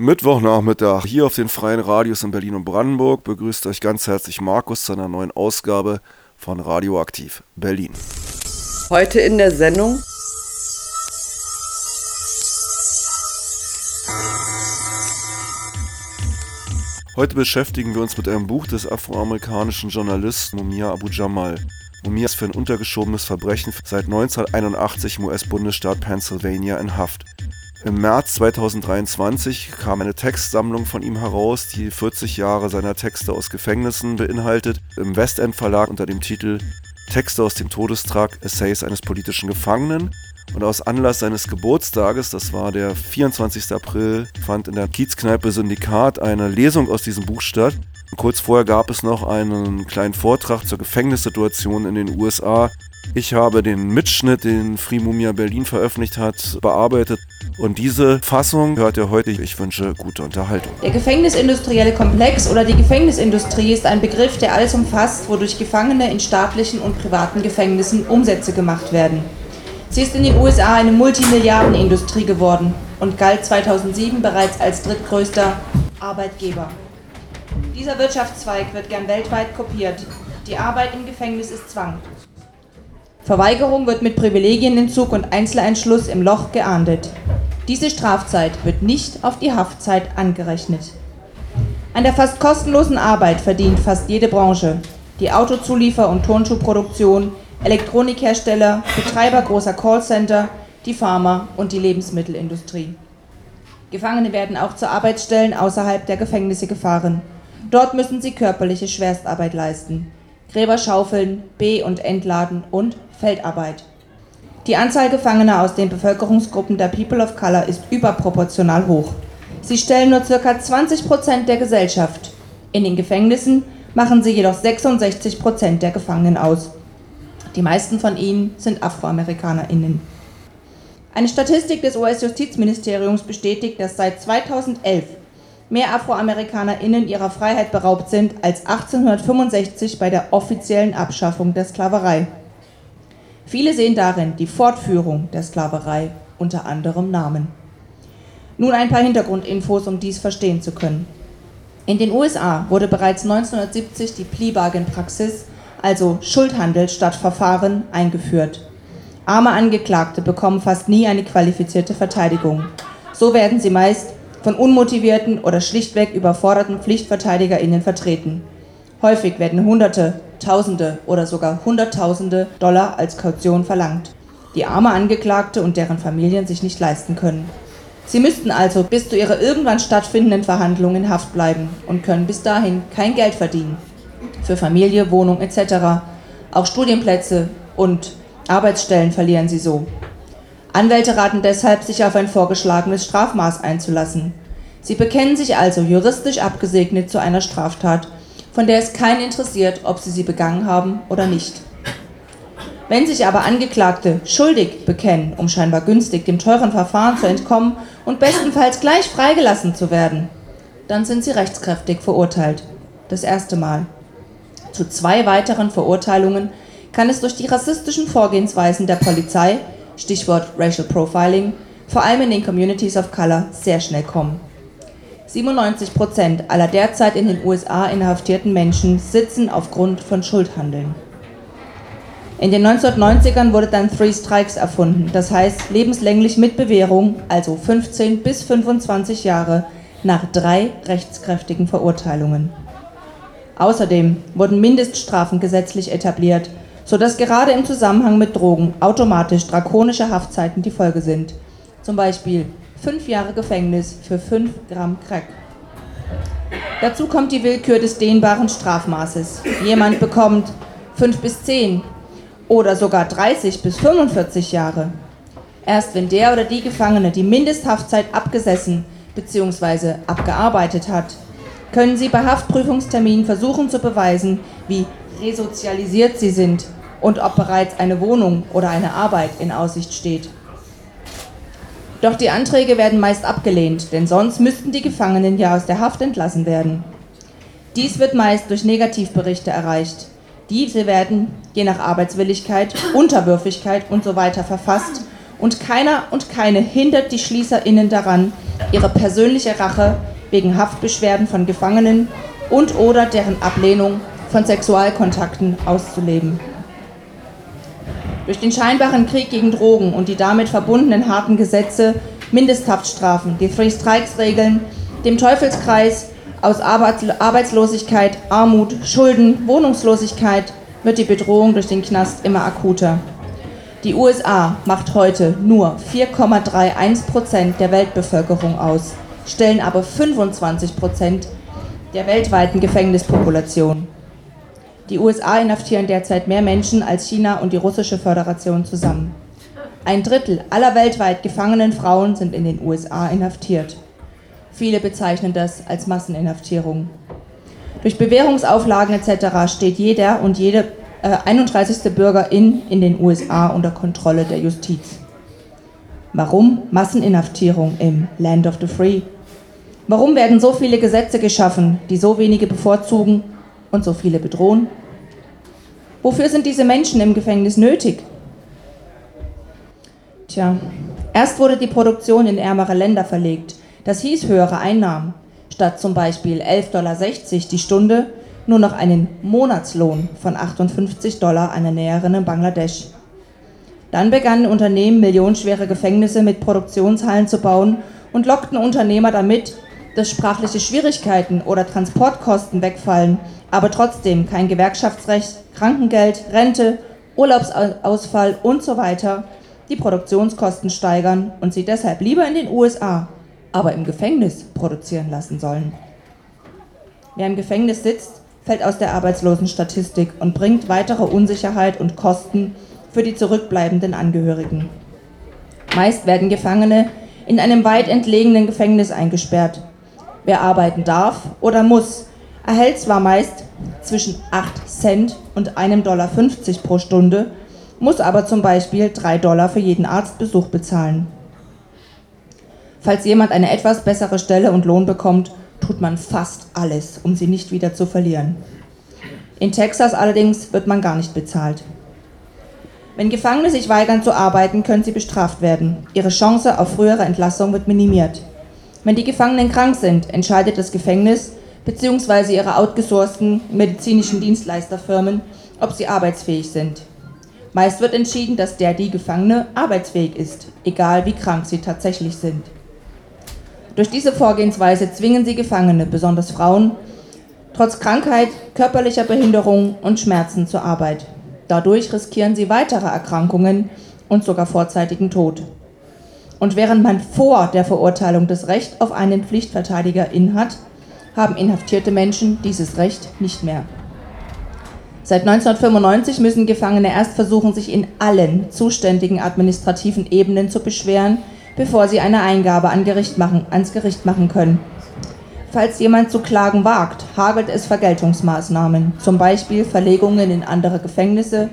Mittwochnachmittag hier auf den freien Radios in Berlin und Brandenburg begrüßt euch ganz herzlich Markus zu einer neuen Ausgabe von Radioaktiv Berlin. Heute in der Sendung Heute beschäftigen wir uns mit einem Buch des afroamerikanischen Journalisten Mumia Abu Jamal. Mumia ist für ein untergeschobenes Verbrechen seit 1981 im US-Bundesstaat Pennsylvania in Haft. Im März 2023 kam eine Textsammlung von ihm heraus, die 40 Jahre seiner Texte aus Gefängnissen beinhaltet, im Westend Verlag unter dem Titel Texte aus dem Todestrag, Essays eines politischen Gefangenen. Und aus Anlass seines Geburtstages, das war der 24. April, fand in der Kiezkneipe Syndikat eine Lesung aus diesem Buch statt. Kurz vorher gab es noch einen kleinen Vortrag zur Gefängnissituation in den USA. Ich habe den Mitschnitt, den Free Mumia Berlin veröffentlicht hat, bearbeitet. Und diese Fassung hört ihr heute. Ich wünsche gute Unterhaltung. Der gefängnisindustrielle Komplex oder die Gefängnisindustrie ist ein Begriff, der alles umfasst, wodurch Gefangene in staatlichen und privaten Gefängnissen Umsätze gemacht werden. Sie ist in den USA eine Multimilliardenindustrie geworden und galt 2007 bereits als drittgrößter Arbeitgeber. Dieser Wirtschaftszweig wird gern weltweit kopiert. Die Arbeit im Gefängnis ist Zwang. Verweigerung wird mit Privilegienentzug und Einzeleinschluss im Loch geahndet. Diese Strafzeit wird nicht auf die Haftzeit angerechnet. An der fast kostenlosen Arbeit verdient fast jede Branche. Die Autozuliefer- und Turnschuhproduktion, Elektronikhersteller, Betreiber großer Callcenter, die Pharma- und die Lebensmittelindustrie. Gefangene werden auch zu Arbeitsstellen außerhalb der Gefängnisse gefahren. Dort müssen sie körperliche Schwerstarbeit leisten. Gräber schaufeln, B- und Entladen und Feldarbeit. Die Anzahl Gefangener aus den Bevölkerungsgruppen der People of Color ist überproportional hoch. Sie stellen nur ca. 20 Prozent der Gesellschaft. In den Gefängnissen machen sie jedoch 66 Prozent der Gefangenen aus. Die meisten von ihnen sind AfroamerikanerInnen. Eine Statistik des US-Justizministeriums bestätigt, dass seit 2011 mehr AfroamerikanerInnen ihrer Freiheit beraubt sind als 1865 bei der offiziellen Abschaffung der Sklaverei. Viele sehen darin die Fortführung der Sklaverei unter anderem Namen. Nun ein paar Hintergrundinfos, um dies verstehen zu können. In den USA wurde bereits 1970 die Plea Bargain Praxis, also Schuldhandel statt Verfahren, eingeführt. Arme Angeklagte bekommen fast nie eine qualifizierte Verteidigung. So werden sie meist von unmotivierten oder schlichtweg überforderten PflichtverteidigerInnen vertreten. Häufig werden Hunderte, Tausende oder sogar Hunderttausende Dollar als Kaution verlangt, die arme Angeklagte und deren Familien sich nicht leisten können. Sie müssten also bis zu ihrer irgendwann stattfindenden Verhandlung in Haft bleiben und können bis dahin kein Geld verdienen. Für Familie, Wohnung etc. Auch Studienplätze und Arbeitsstellen verlieren sie so. Anwälte raten deshalb, sich auf ein vorgeschlagenes Strafmaß einzulassen. Sie bekennen sich also juristisch abgesegnet zu einer Straftat von der es keinen interessiert, ob sie sie begangen haben oder nicht. Wenn sich aber Angeklagte schuldig bekennen, um scheinbar günstig dem teuren Verfahren zu entkommen und bestenfalls gleich freigelassen zu werden, dann sind sie rechtskräftig verurteilt. Das erste Mal. Zu zwei weiteren Verurteilungen kann es durch die rassistischen Vorgehensweisen der Polizei, Stichwort Racial Profiling, vor allem in den Communities of Color, sehr schnell kommen. 97 Prozent aller derzeit in den USA inhaftierten Menschen sitzen aufgrund von Schuldhandeln. In den 1990ern wurde dann Three Strikes erfunden, das heißt lebenslänglich mit Bewährung, also 15 bis 25 Jahre nach drei rechtskräftigen Verurteilungen. Außerdem wurden Mindeststrafen gesetzlich etabliert, sodass gerade im Zusammenhang mit Drogen automatisch drakonische Haftzeiten die Folge sind. Zum Beispiel fünf Jahre Gefängnis für fünf Gramm Crack. Dazu kommt die Willkür des dehnbaren Strafmaßes. Jemand bekommt fünf bis zehn oder sogar 30 bis 45 Jahre. Erst wenn der oder die Gefangene die Mindesthaftzeit abgesessen bzw. abgearbeitet hat, können sie bei Haftprüfungsterminen versuchen zu beweisen, wie resozialisiert sie sind und ob bereits eine Wohnung oder eine Arbeit in Aussicht steht. Doch die Anträge werden meist abgelehnt, denn sonst müssten die Gefangenen ja aus der Haft entlassen werden. Dies wird meist durch Negativberichte erreicht. Diese werden, je nach Arbeitswilligkeit, Unterwürfigkeit usw. So verfasst Und keiner und keine hindert die SchließerInnen daran, ihre persönliche Rache wegen Haftbeschwerden von Gefangenen und oder deren Ablehnung von Sexualkontakten auszuleben. Durch den scheinbaren Krieg gegen Drogen und die damit verbundenen harten Gesetze, Mindesthaftstrafen, die Three Strikes Regeln, dem Teufelskreis aus Arbeitslosigkeit, Armut, Schulden, Wohnungslosigkeit wird die Bedrohung durch den Knast immer akuter. Die USA macht heute nur 4,31 Prozent der Weltbevölkerung aus, stellen aber 25 Prozent der weltweiten Gefängnispopulation. Die USA inhaftieren derzeit mehr Menschen als China und die russische Föderation zusammen. Ein Drittel aller weltweit gefangenen Frauen sind in den USA inhaftiert. Viele bezeichnen das als Masseninhaftierung. Durch Bewährungsauflagen etc. steht jeder und jede äh, 31. Bürgerin in den USA unter Kontrolle der Justiz. Warum Masseninhaftierung im Land of the Free? Warum werden so viele Gesetze geschaffen, die so wenige bevorzugen und so viele bedrohen? Wofür sind diese Menschen im Gefängnis nötig? Tja, erst wurde die Produktion in ärmere Länder verlegt. Das hieß höhere Einnahmen. Statt zum Beispiel 11,60 Dollar die Stunde nur noch einen Monatslohn von 58 Dollar einer Näherin in Bangladesch. Dann begannen Unternehmen millionenschwere Gefängnisse mit Produktionshallen zu bauen und lockten Unternehmer damit, dass sprachliche Schwierigkeiten oder Transportkosten wegfallen, aber trotzdem kein Gewerkschaftsrecht, Krankengeld, Rente, Urlaubsausfall und so weiter die Produktionskosten steigern und sie deshalb lieber in den USA, aber im Gefängnis produzieren lassen sollen. Wer im Gefängnis sitzt, fällt aus der Arbeitslosenstatistik und bringt weitere Unsicherheit und Kosten für die zurückbleibenden Angehörigen. Meist werden Gefangene in einem weit entlegenen Gefängnis eingesperrt. Wer arbeiten darf oder muss, erhält zwar meist zwischen 8 Cent und 1,50 Dollar pro Stunde, muss aber zum Beispiel 3 Dollar für jeden Arztbesuch bezahlen. Falls jemand eine etwas bessere Stelle und Lohn bekommt, tut man fast alles, um sie nicht wieder zu verlieren. In Texas allerdings wird man gar nicht bezahlt. Wenn Gefangene sich weigern zu arbeiten, können sie bestraft werden. Ihre Chance auf frühere Entlassung wird minimiert. Wenn die Gefangenen krank sind, entscheidet das Gefängnis bzw. ihre outgesourcten medizinischen Dienstleisterfirmen, ob sie arbeitsfähig sind. Meist wird entschieden, dass der die Gefangene arbeitsfähig ist, egal wie krank sie tatsächlich sind. Durch diese Vorgehensweise zwingen sie Gefangene, besonders Frauen, trotz Krankheit, körperlicher Behinderung und Schmerzen zur Arbeit. Dadurch riskieren sie weitere Erkrankungen und sogar vorzeitigen Tod. Und während man vor der Verurteilung das Recht auf einen Pflichtverteidiger inhat, haben inhaftierte Menschen dieses Recht nicht mehr. Seit 1995 müssen Gefangene erst versuchen, sich in allen zuständigen administrativen Ebenen zu beschweren, bevor sie eine Eingabe an Gericht machen, ans Gericht machen können. Falls jemand zu klagen wagt, hagelt es Vergeltungsmaßnahmen, zum Beispiel Verlegungen in andere Gefängnisse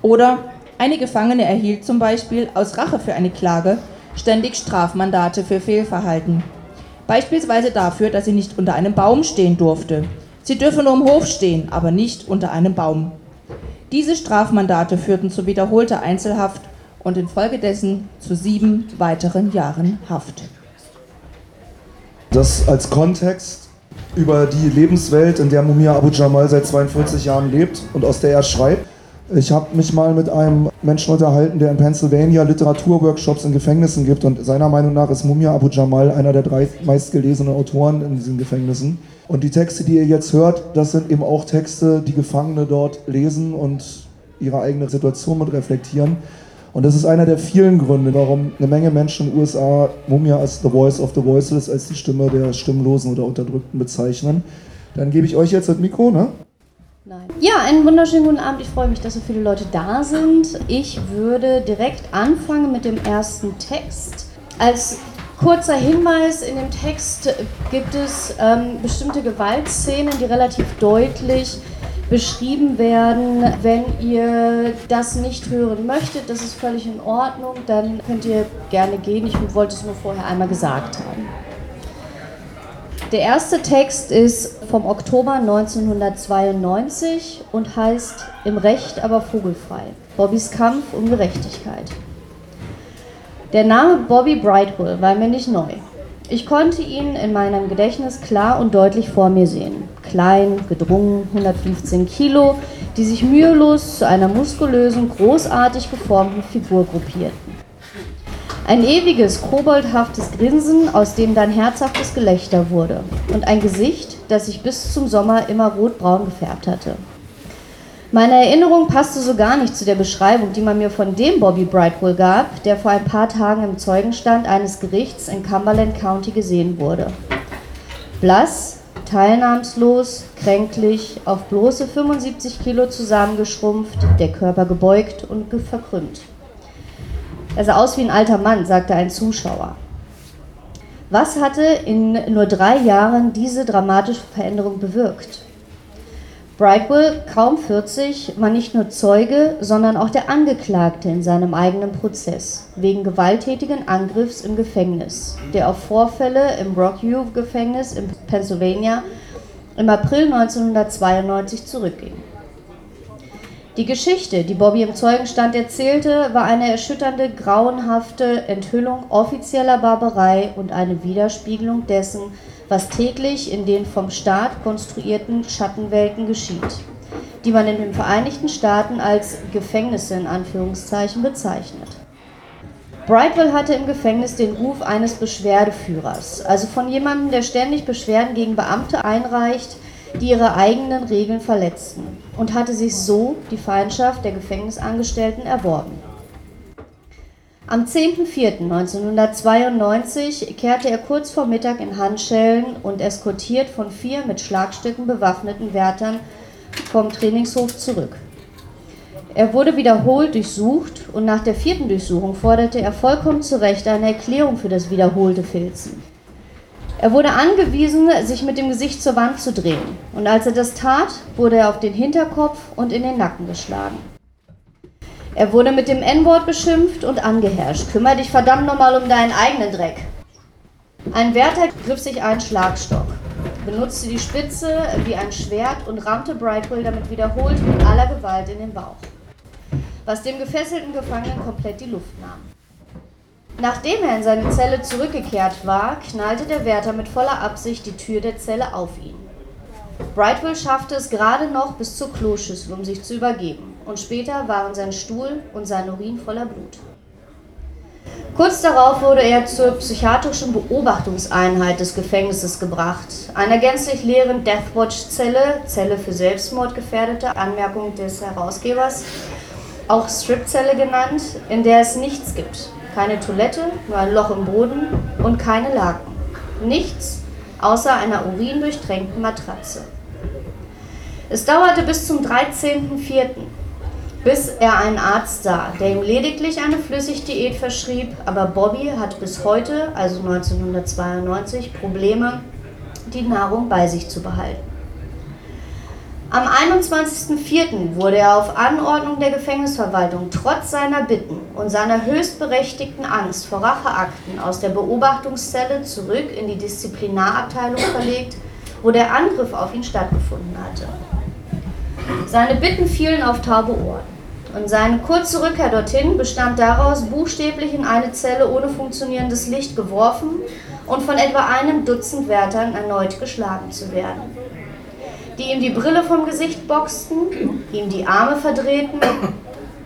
oder eine Gefangene erhielt zum Beispiel aus Rache für eine Klage ständig Strafmandate für Fehlverhalten. Beispielsweise dafür, dass sie nicht unter einem Baum stehen durfte. Sie dürfe nur im Hof stehen, aber nicht unter einem Baum. Diese Strafmandate führten zu wiederholter Einzelhaft und infolgedessen zu sieben weiteren Jahren Haft. Das als Kontext über die Lebenswelt, in der Mumia Abu Jamal seit 42 Jahren lebt und aus der er schreibt. Ich habe mich mal mit einem Menschen unterhalten, der in Pennsylvania Literaturworkshops in Gefängnissen gibt und seiner Meinung nach ist Mumia Abu Jamal einer der drei meistgelesenen Autoren in diesen Gefängnissen. Und die Texte, die ihr jetzt hört, das sind eben auch Texte, die Gefangene dort lesen und ihre eigene Situation mit reflektieren. Und das ist einer der vielen Gründe, warum eine Menge Menschen in den USA Mumia als The Voice of the Voiceless, als die Stimme der Stimmlosen oder Unterdrückten bezeichnen. Dann gebe ich euch jetzt das Mikro, ne? Nein. Ja, einen wunderschönen guten Abend. Ich freue mich, dass so viele Leute da sind. Ich würde direkt anfangen mit dem ersten Text. Als kurzer Hinweis, in dem Text gibt es ähm, bestimmte Gewaltszenen, die relativ deutlich beschrieben werden. Wenn ihr das nicht hören möchtet, das ist völlig in Ordnung, dann könnt ihr gerne gehen. Ich wollte es nur vorher einmal gesagt haben. Der erste Text ist vom Oktober 1992 und heißt Im Recht aber vogelfrei. Bobbys Kampf um Gerechtigkeit. Der Name Bobby Brightwell war mir nicht neu. Ich konnte ihn in meinem Gedächtnis klar und deutlich vor mir sehen. Klein, gedrungen, 115 Kilo, die sich mühelos zu einer muskulösen, großartig geformten Figur gruppierten. Ein ewiges, koboldhaftes Grinsen, aus dem dann herzhaftes Gelächter wurde. Und ein Gesicht, das sich bis zum Sommer immer rotbraun gefärbt hatte. Meine Erinnerung passte so gar nicht zu der Beschreibung, die man mir von dem Bobby Brightwell gab, der vor ein paar Tagen im Zeugenstand eines Gerichts in Cumberland County gesehen wurde. Blass, teilnahmslos, kränklich, auf bloße 75 Kilo zusammengeschrumpft, der Körper gebeugt und verkrümmt. Er sah aus wie ein alter Mann, sagte ein Zuschauer. Was hatte in nur drei Jahren diese dramatische Veränderung bewirkt? Brightwell, kaum 40, war nicht nur Zeuge, sondern auch der Angeklagte in seinem eigenen Prozess wegen gewalttätigen Angriffs im Gefängnis, der auf Vorfälle im Rockview-Gefängnis in Pennsylvania im April 1992 zurückging. Die Geschichte, die Bobby im Zeugenstand erzählte, war eine erschütternde, grauenhafte Enthüllung offizieller Barbarei und eine Widerspiegelung dessen, was täglich in den vom Staat konstruierten Schattenwelten geschieht, die man in den Vereinigten Staaten als Gefängnisse in Anführungszeichen bezeichnet. Brightwell hatte im Gefängnis den Ruf eines Beschwerdeführers, also von jemandem, der ständig Beschwerden gegen Beamte einreicht, die ihre eigenen Regeln verletzten, und hatte sich so die Feindschaft der Gefängnisangestellten erworben. Am 10.04.1992 kehrte er kurz vor Mittag in Handschellen und eskortiert von vier mit Schlagstücken bewaffneten Wärtern vom Trainingshof zurück. Er wurde wiederholt durchsucht und nach der vierten Durchsuchung forderte er vollkommen zu Recht eine Erklärung für das wiederholte Filzen. Er wurde angewiesen, sich mit dem Gesicht zur Wand zu drehen, und als er das tat, wurde er auf den Hinterkopf und in den Nacken geschlagen. Er wurde mit dem N-Wort beschimpft und angeherrscht. Kümmer dich verdammt nochmal um deinen eigenen Dreck. Ein Wärter griff sich einen Schlagstock, benutzte die Spitze wie ein Schwert und rammte Brightwell damit wiederholt mit aller Gewalt in den Bauch, was dem gefesselten Gefangenen komplett die Luft nahm. Nachdem er in seine Zelle zurückgekehrt war, knallte der Wärter mit voller Absicht die Tür der Zelle auf ihn. Brightwell schaffte es gerade noch bis zur Kloschüssel, um sich zu übergeben, und später waren sein Stuhl und sein Urin voller Blut. Kurz darauf wurde er zur psychiatrischen Beobachtungseinheit des Gefängnisses gebracht, einer gänzlich leeren Deathwatch-Zelle, Zelle für Selbstmordgefährdete, Anmerkung des Herausgebers, auch Stripzelle genannt, in der es nichts gibt. Keine Toilette, nur ein Loch im Boden und keine Laken. Nichts außer einer urindurchtränkten Matratze. Es dauerte bis zum 13.04., bis er einen Arzt sah, der ihm lediglich eine Flüssigdiät verschrieb, aber Bobby hat bis heute, also 1992, Probleme, die Nahrung bei sich zu behalten. Am 21.04. wurde er auf Anordnung der Gefängnisverwaltung trotz seiner Bitten und seiner höchstberechtigten Angst vor Racheakten aus der Beobachtungszelle zurück in die Disziplinarabteilung verlegt, wo der Angriff auf ihn stattgefunden hatte. Seine Bitten fielen auf taube Ohren und seine kurze Rückkehr dorthin bestand daraus, buchstäblich in eine Zelle ohne funktionierendes Licht geworfen und von etwa einem Dutzend Wärtern erneut geschlagen zu werden die ihm die Brille vom Gesicht boxten, ihm die Arme verdrehten,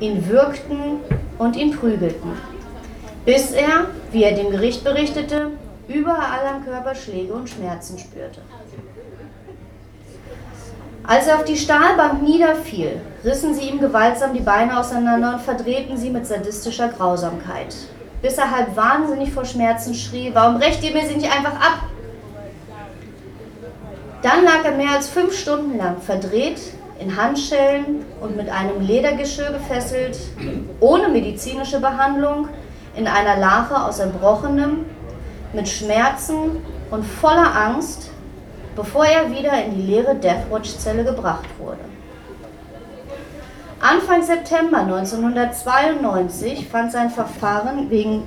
ihn würgten und ihn prügelten. Bis er, wie er dem Gericht berichtete, überall am Körper Schläge und Schmerzen spürte. Als er auf die Stahlbank niederfiel, rissen sie ihm gewaltsam die Beine auseinander und verdrehten sie mit sadistischer Grausamkeit. Bis er halb wahnsinnig vor Schmerzen schrie, warum brecht ihr mir sie nicht einfach ab? Dann lag er mehr als fünf Stunden lang verdreht, in Handschellen und mit einem Ledergeschirr gefesselt, ohne medizinische Behandlung, in einer Lache aus Erbrochenem, mit Schmerzen und voller Angst, bevor er wieder in die leere Deathwatch-Zelle gebracht wurde. Anfang September 1992 fand sein Verfahren wegen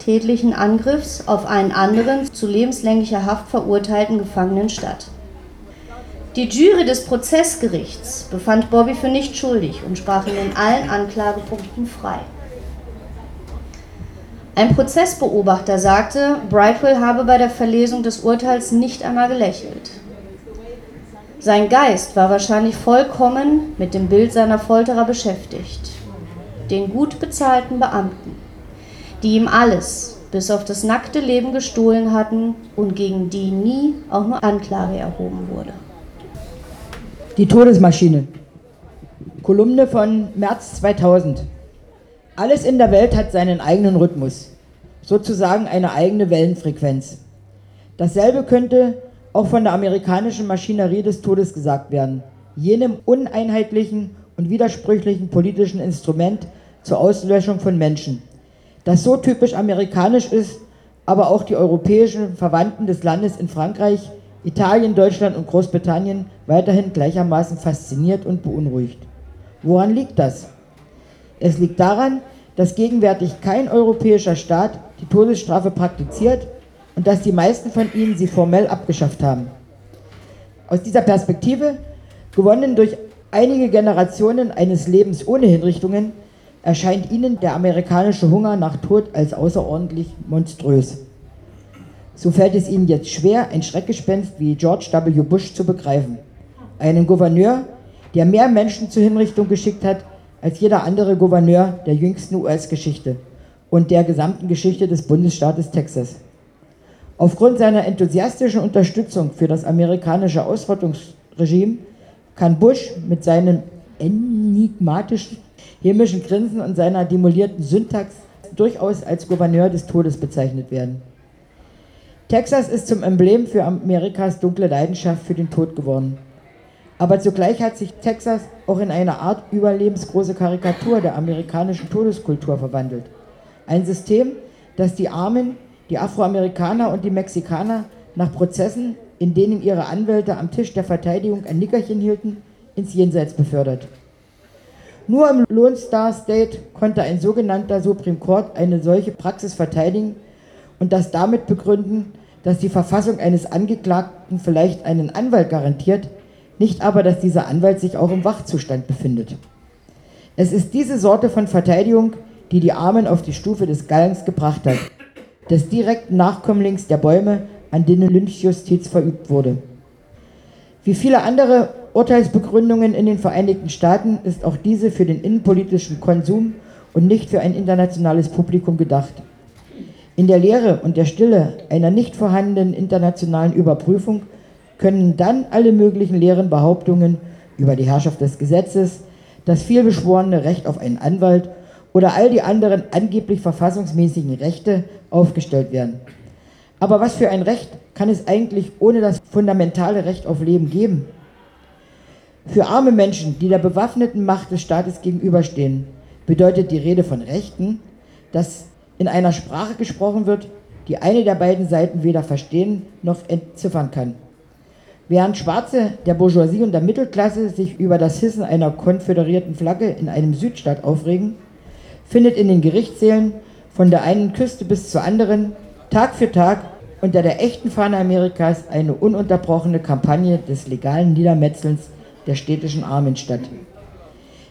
tätlichen Angriffs auf einen anderen zu lebenslänglicher Haft verurteilten Gefangenen statt. Die Jury des Prozessgerichts befand Bobby für nicht schuldig und sprach ihn in allen Anklagepunkten frei. Ein Prozessbeobachter sagte, Brightwell habe bei der Verlesung des Urteils nicht einmal gelächelt. Sein Geist war wahrscheinlich vollkommen mit dem Bild seiner Folterer beschäftigt, den gut bezahlten Beamten, die ihm alles bis auf das nackte Leben gestohlen hatten und gegen die nie auch nur Anklage erhoben wurde. Die Todesmaschine. Kolumne von März 2000. Alles in der Welt hat seinen eigenen Rhythmus, sozusagen eine eigene Wellenfrequenz. Dasselbe könnte auch von der amerikanischen Maschinerie des Todes gesagt werden, jenem uneinheitlichen und widersprüchlichen politischen Instrument zur Auslöschung von Menschen, das so typisch amerikanisch ist, aber auch die europäischen Verwandten des Landes in Frankreich, Italien, Deutschland und Großbritannien weiterhin gleichermaßen fasziniert und beunruhigt. Woran liegt das? Es liegt daran, dass gegenwärtig kein europäischer Staat die Todesstrafe praktiziert und dass die meisten von ihnen sie formell abgeschafft haben. Aus dieser Perspektive, gewonnen durch einige Generationen eines Lebens ohne Hinrichtungen, erscheint ihnen der amerikanische Hunger nach Tod als außerordentlich monströs. So fällt es ihnen jetzt schwer, ein Schreckgespenst wie George W. Bush zu begreifen. Einen Gouverneur, der mehr Menschen zur Hinrichtung geschickt hat als jeder andere Gouverneur der jüngsten US-Geschichte und der gesamten Geschichte des Bundesstaates Texas. Aufgrund seiner enthusiastischen Unterstützung für das amerikanische Ausrottungsregime kann Bush mit seinem enigmatischen hämischen Grinsen und seiner demolierten Syntax durchaus als Gouverneur des Todes bezeichnet werden. Texas ist zum Emblem für Amerikas dunkle Leidenschaft für den Tod geworden. Aber zugleich hat sich Texas auch in eine Art überlebensgroße Karikatur der amerikanischen Todeskultur verwandelt. Ein System, das die Armen, die Afroamerikaner und die Mexikaner nach Prozessen, in denen ihre Anwälte am Tisch der Verteidigung ein Nickerchen hielten, ins Jenseits befördert. Nur im Lone Star State konnte ein sogenannter Supreme Court eine solche Praxis verteidigen und das damit begründen, dass die Verfassung eines Angeklagten vielleicht einen Anwalt garantiert, nicht aber, dass dieser Anwalt sich auch im Wachzustand befindet. Es ist diese Sorte von Verteidigung, die die Armen auf die Stufe des Gallens gebracht hat, des direkten Nachkömmlings der Bäume, an denen Lynchjustiz verübt wurde. Wie viele andere Urteilsbegründungen in den Vereinigten Staaten ist auch diese für den innenpolitischen Konsum und nicht für ein internationales Publikum gedacht. In der Leere und der Stille einer nicht vorhandenen internationalen Überprüfung können dann alle möglichen leeren Behauptungen über die Herrschaft des Gesetzes, das vielbeschworene Recht auf einen Anwalt oder all die anderen angeblich verfassungsmäßigen Rechte aufgestellt werden. Aber was für ein Recht kann es eigentlich ohne das fundamentale Recht auf Leben geben? Für arme Menschen, die der bewaffneten Macht des Staates gegenüberstehen, bedeutet die Rede von Rechten, dass in einer Sprache gesprochen wird, die eine der beiden Seiten weder verstehen noch entziffern kann. Während Schwarze der Bourgeoisie und der Mittelklasse sich über das Hissen einer konföderierten Flagge in einem Südstaat aufregen, findet in den Gerichtssälen von der einen Küste bis zur anderen Tag für Tag unter der echten Fahne Amerikas eine ununterbrochene Kampagne des legalen Niedermetzelns der städtischen Armen statt.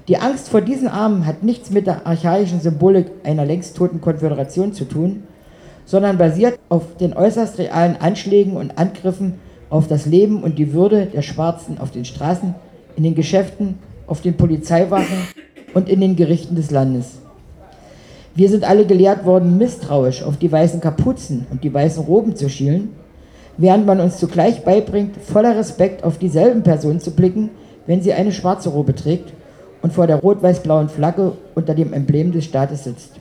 Die Angst vor diesen Armen hat nichts mit der archaischen Symbolik einer längst toten Konföderation zu tun, sondern basiert auf den äußerst realen Anschlägen und Angriffen auf das Leben und die Würde der Schwarzen auf den Straßen, in den Geschäften, auf den Polizeiwachen und in den Gerichten des Landes. Wir sind alle gelehrt worden, misstrauisch auf die weißen Kapuzen und die weißen Roben zu schielen, während man uns zugleich beibringt, voller Respekt auf dieselben Personen zu blicken, wenn sie eine schwarze Robe trägt und vor der rot-weiß-blauen Flagge unter dem Emblem des Staates sitzt.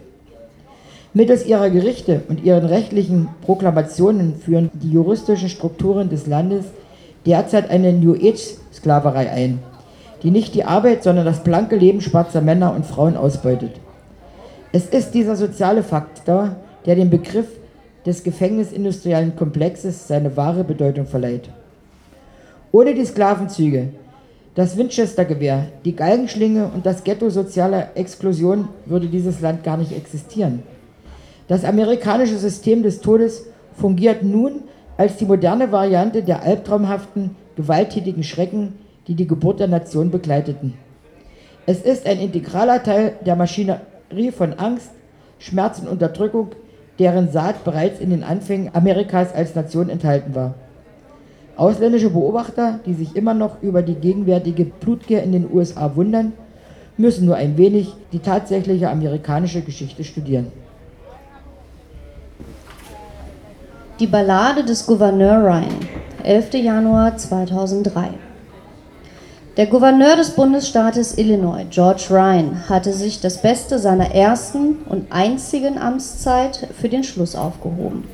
Mittels ihrer Gerichte und ihren rechtlichen Proklamationen führen die juristischen Strukturen des Landes derzeit eine New Age-Sklaverei ein, die nicht die Arbeit, sondern das blanke Leben schwarzer Männer und Frauen ausbeutet. Es ist dieser soziale Faktor, der dem Begriff des gefängnisindustriellen Komplexes seine wahre Bedeutung verleiht. Ohne die Sklavenzüge, das Winchester-Gewehr, die Galgenschlinge und das Ghetto sozialer Exklusion würde dieses Land gar nicht existieren. Das amerikanische System des Todes fungiert nun als die moderne Variante der albtraumhaften, gewalttätigen Schrecken, die die Geburt der Nation begleiteten. Es ist ein integraler Teil der Maschinerie von Angst, Schmerz und Unterdrückung, deren Saat bereits in den Anfängen Amerikas als Nation enthalten war. Ausländische Beobachter, die sich immer noch über die gegenwärtige Blutgier in den USA wundern, müssen nur ein wenig die tatsächliche amerikanische Geschichte studieren. Die Ballade des Gouverneur Ryan, 11. Januar 2003. Der Gouverneur des Bundesstaates Illinois, George Ryan, hatte sich das Beste seiner ersten und einzigen Amtszeit für den Schluss aufgehoben.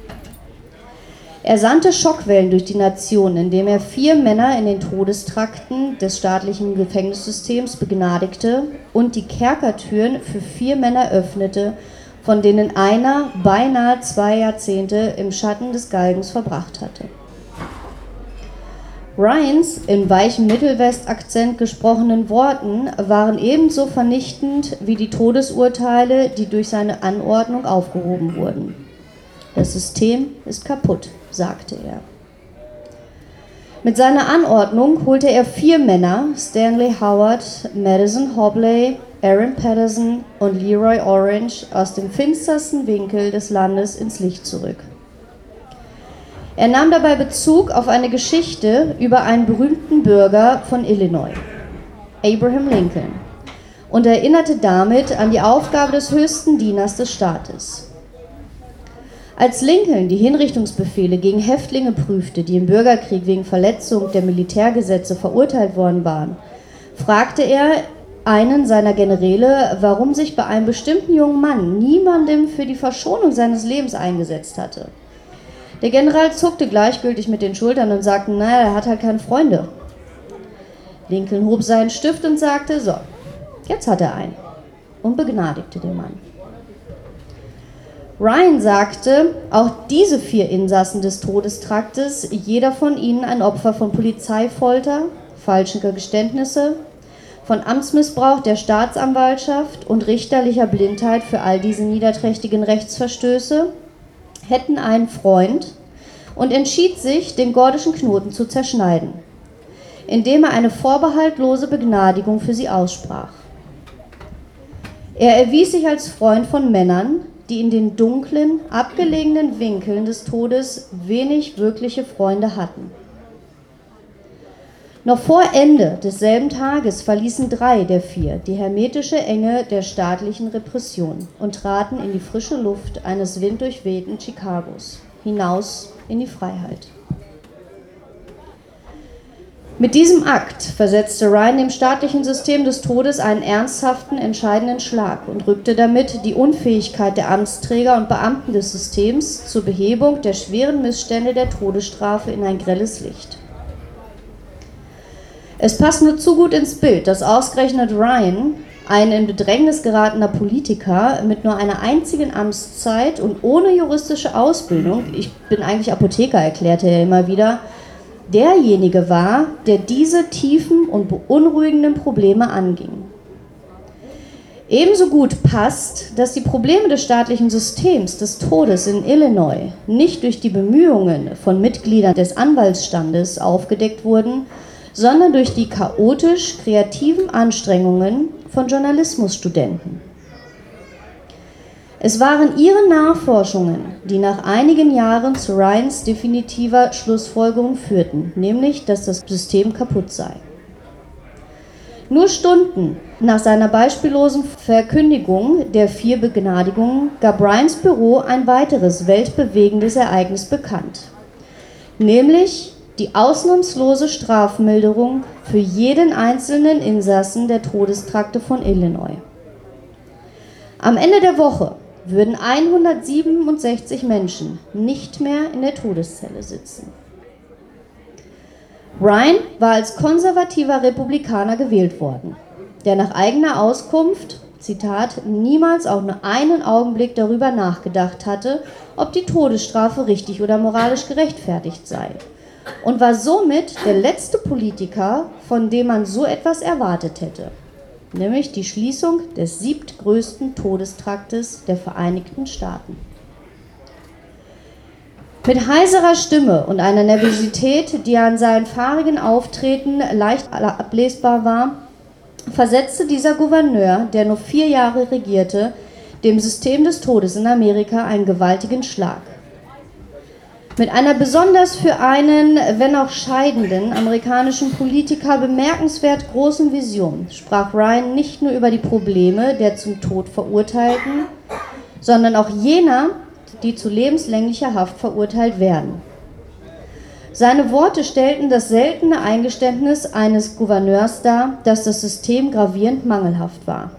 Er sandte Schockwellen durch die Nation, indem er vier Männer in den Todestrakten des staatlichen Gefängnissystems begnadigte und die Kerkertüren für vier Männer öffnete, von denen einer beinahe zwei Jahrzehnte im Schatten des Galgens verbracht hatte. Ryans in weichem Mittelwest-Akzent gesprochenen Worten waren ebenso vernichtend wie die Todesurteile, die durch seine Anordnung aufgehoben wurden. Das System ist kaputt, sagte er. Mit seiner Anordnung holte er vier Männer, Stanley Howard, Madison Hobley, Aaron Patterson und Leroy Orange, aus dem finstersten Winkel des Landes ins Licht zurück. Er nahm dabei Bezug auf eine Geschichte über einen berühmten Bürger von Illinois, Abraham Lincoln, und erinnerte damit an die Aufgabe des höchsten Dieners des Staates. Als Lincoln die Hinrichtungsbefehle gegen Häftlinge prüfte, die im Bürgerkrieg wegen Verletzung der Militärgesetze verurteilt worden waren, fragte er einen seiner Generäle, warum sich bei einem bestimmten jungen Mann niemandem für die Verschonung seines Lebens eingesetzt hatte. Der General zuckte gleichgültig mit den Schultern und sagte, naja, er hat halt keine Freunde. Lincoln hob seinen Stift und sagte, so, jetzt hat er einen und begnadigte den Mann. Ryan sagte, auch diese vier Insassen des Todestraktes, jeder von ihnen ein Opfer von Polizeifolter, falschen Geständnisse, von Amtsmissbrauch der Staatsanwaltschaft und richterlicher Blindheit für all diese niederträchtigen Rechtsverstöße, hätten einen Freund und entschied sich, den gordischen Knoten zu zerschneiden, indem er eine vorbehaltlose Begnadigung für sie aussprach. Er erwies sich als Freund von Männern, die in den dunklen, abgelegenen Winkeln des Todes wenig wirkliche Freunde hatten. Noch vor Ende desselben Tages verließen drei der vier die hermetische Enge der staatlichen Repression und traten in die frische Luft eines winddurchwehten Chicagos hinaus in die Freiheit. Mit diesem Akt versetzte Ryan dem staatlichen System des Todes einen ernsthaften, entscheidenden Schlag und rückte damit die Unfähigkeit der Amtsträger und Beamten des Systems zur Behebung der schweren Missstände der Todesstrafe in ein grelles Licht. Es passt nur zu gut ins Bild, dass ausgerechnet Ryan, ein in Bedrängnis geratener Politiker mit nur einer einzigen Amtszeit und ohne juristische Ausbildung, ich bin eigentlich Apotheker, erklärte er immer wieder, derjenige war, der diese tiefen und beunruhigenden Probleme anging. Ebenso gut passt, dass die Probleme des staatlichen Systems des Todes in Illinois nicht durch die Bemühungen von Mitgliedern des Anwaltsstandes aufgedeckt wurden, sondern durch die chaotisch kreativen Anstrengungen von Journalismusstudenten. Es waren ihre Nachforschungen, die nach einigen Jahren zu Ryans definitiver Schlussfolgerung führten, nämlich, dass das System kaputt sei. Nur Stunden nach seiner beispiellosen Verkündigung der vier Begnadigungen gab Ryans Büro ein weiteres weltbewegendes Ereignis bekannt, nämlich die ausnahmslose Strafmilderung für jeden einzelnen Insassen der Todestrakte von Illinois. Am Ende der Woche würden 167 Menschen nicht mehr in der Todeszelle sitzen. Ryan war als konservativer Republikaner gewählt worden, der nach eigener Auskunft, Zitat, niemals auch nur einen Augenblick darüber nachgedacht hatte, ob die Todesstrafe richtig oder moralisch gerechtfertigt sei und war somit der letzte Politiker, von dem man so etwas erwartet hätte, nämlich die Schließung des siebtgrößten Todestraktes der Vereinigten Staaten. Mit heiserer Stimme und einer Nervosität, die an seinen fahrigen Auftreten leicht ablesbar war, versetzte dieser Gouverneur, der nur vier Jahre regierte, dem System des Todes in Amerika einen gewaltigen Schlag. Mit einer besonders für einen, wenn auch scheidenden, amerikanischen Politiker bemerkenswert großen Vision sprach Ryan nicht nur über die Probleme der zum Tod Verurteilten, sondern auch jener, die zu lebenslänglicher Haft verurteilt werden. Seine Worte stellten das seltene Eingeständnis eines Gouverneurs dar, dass das System gravierend mangelhaft war.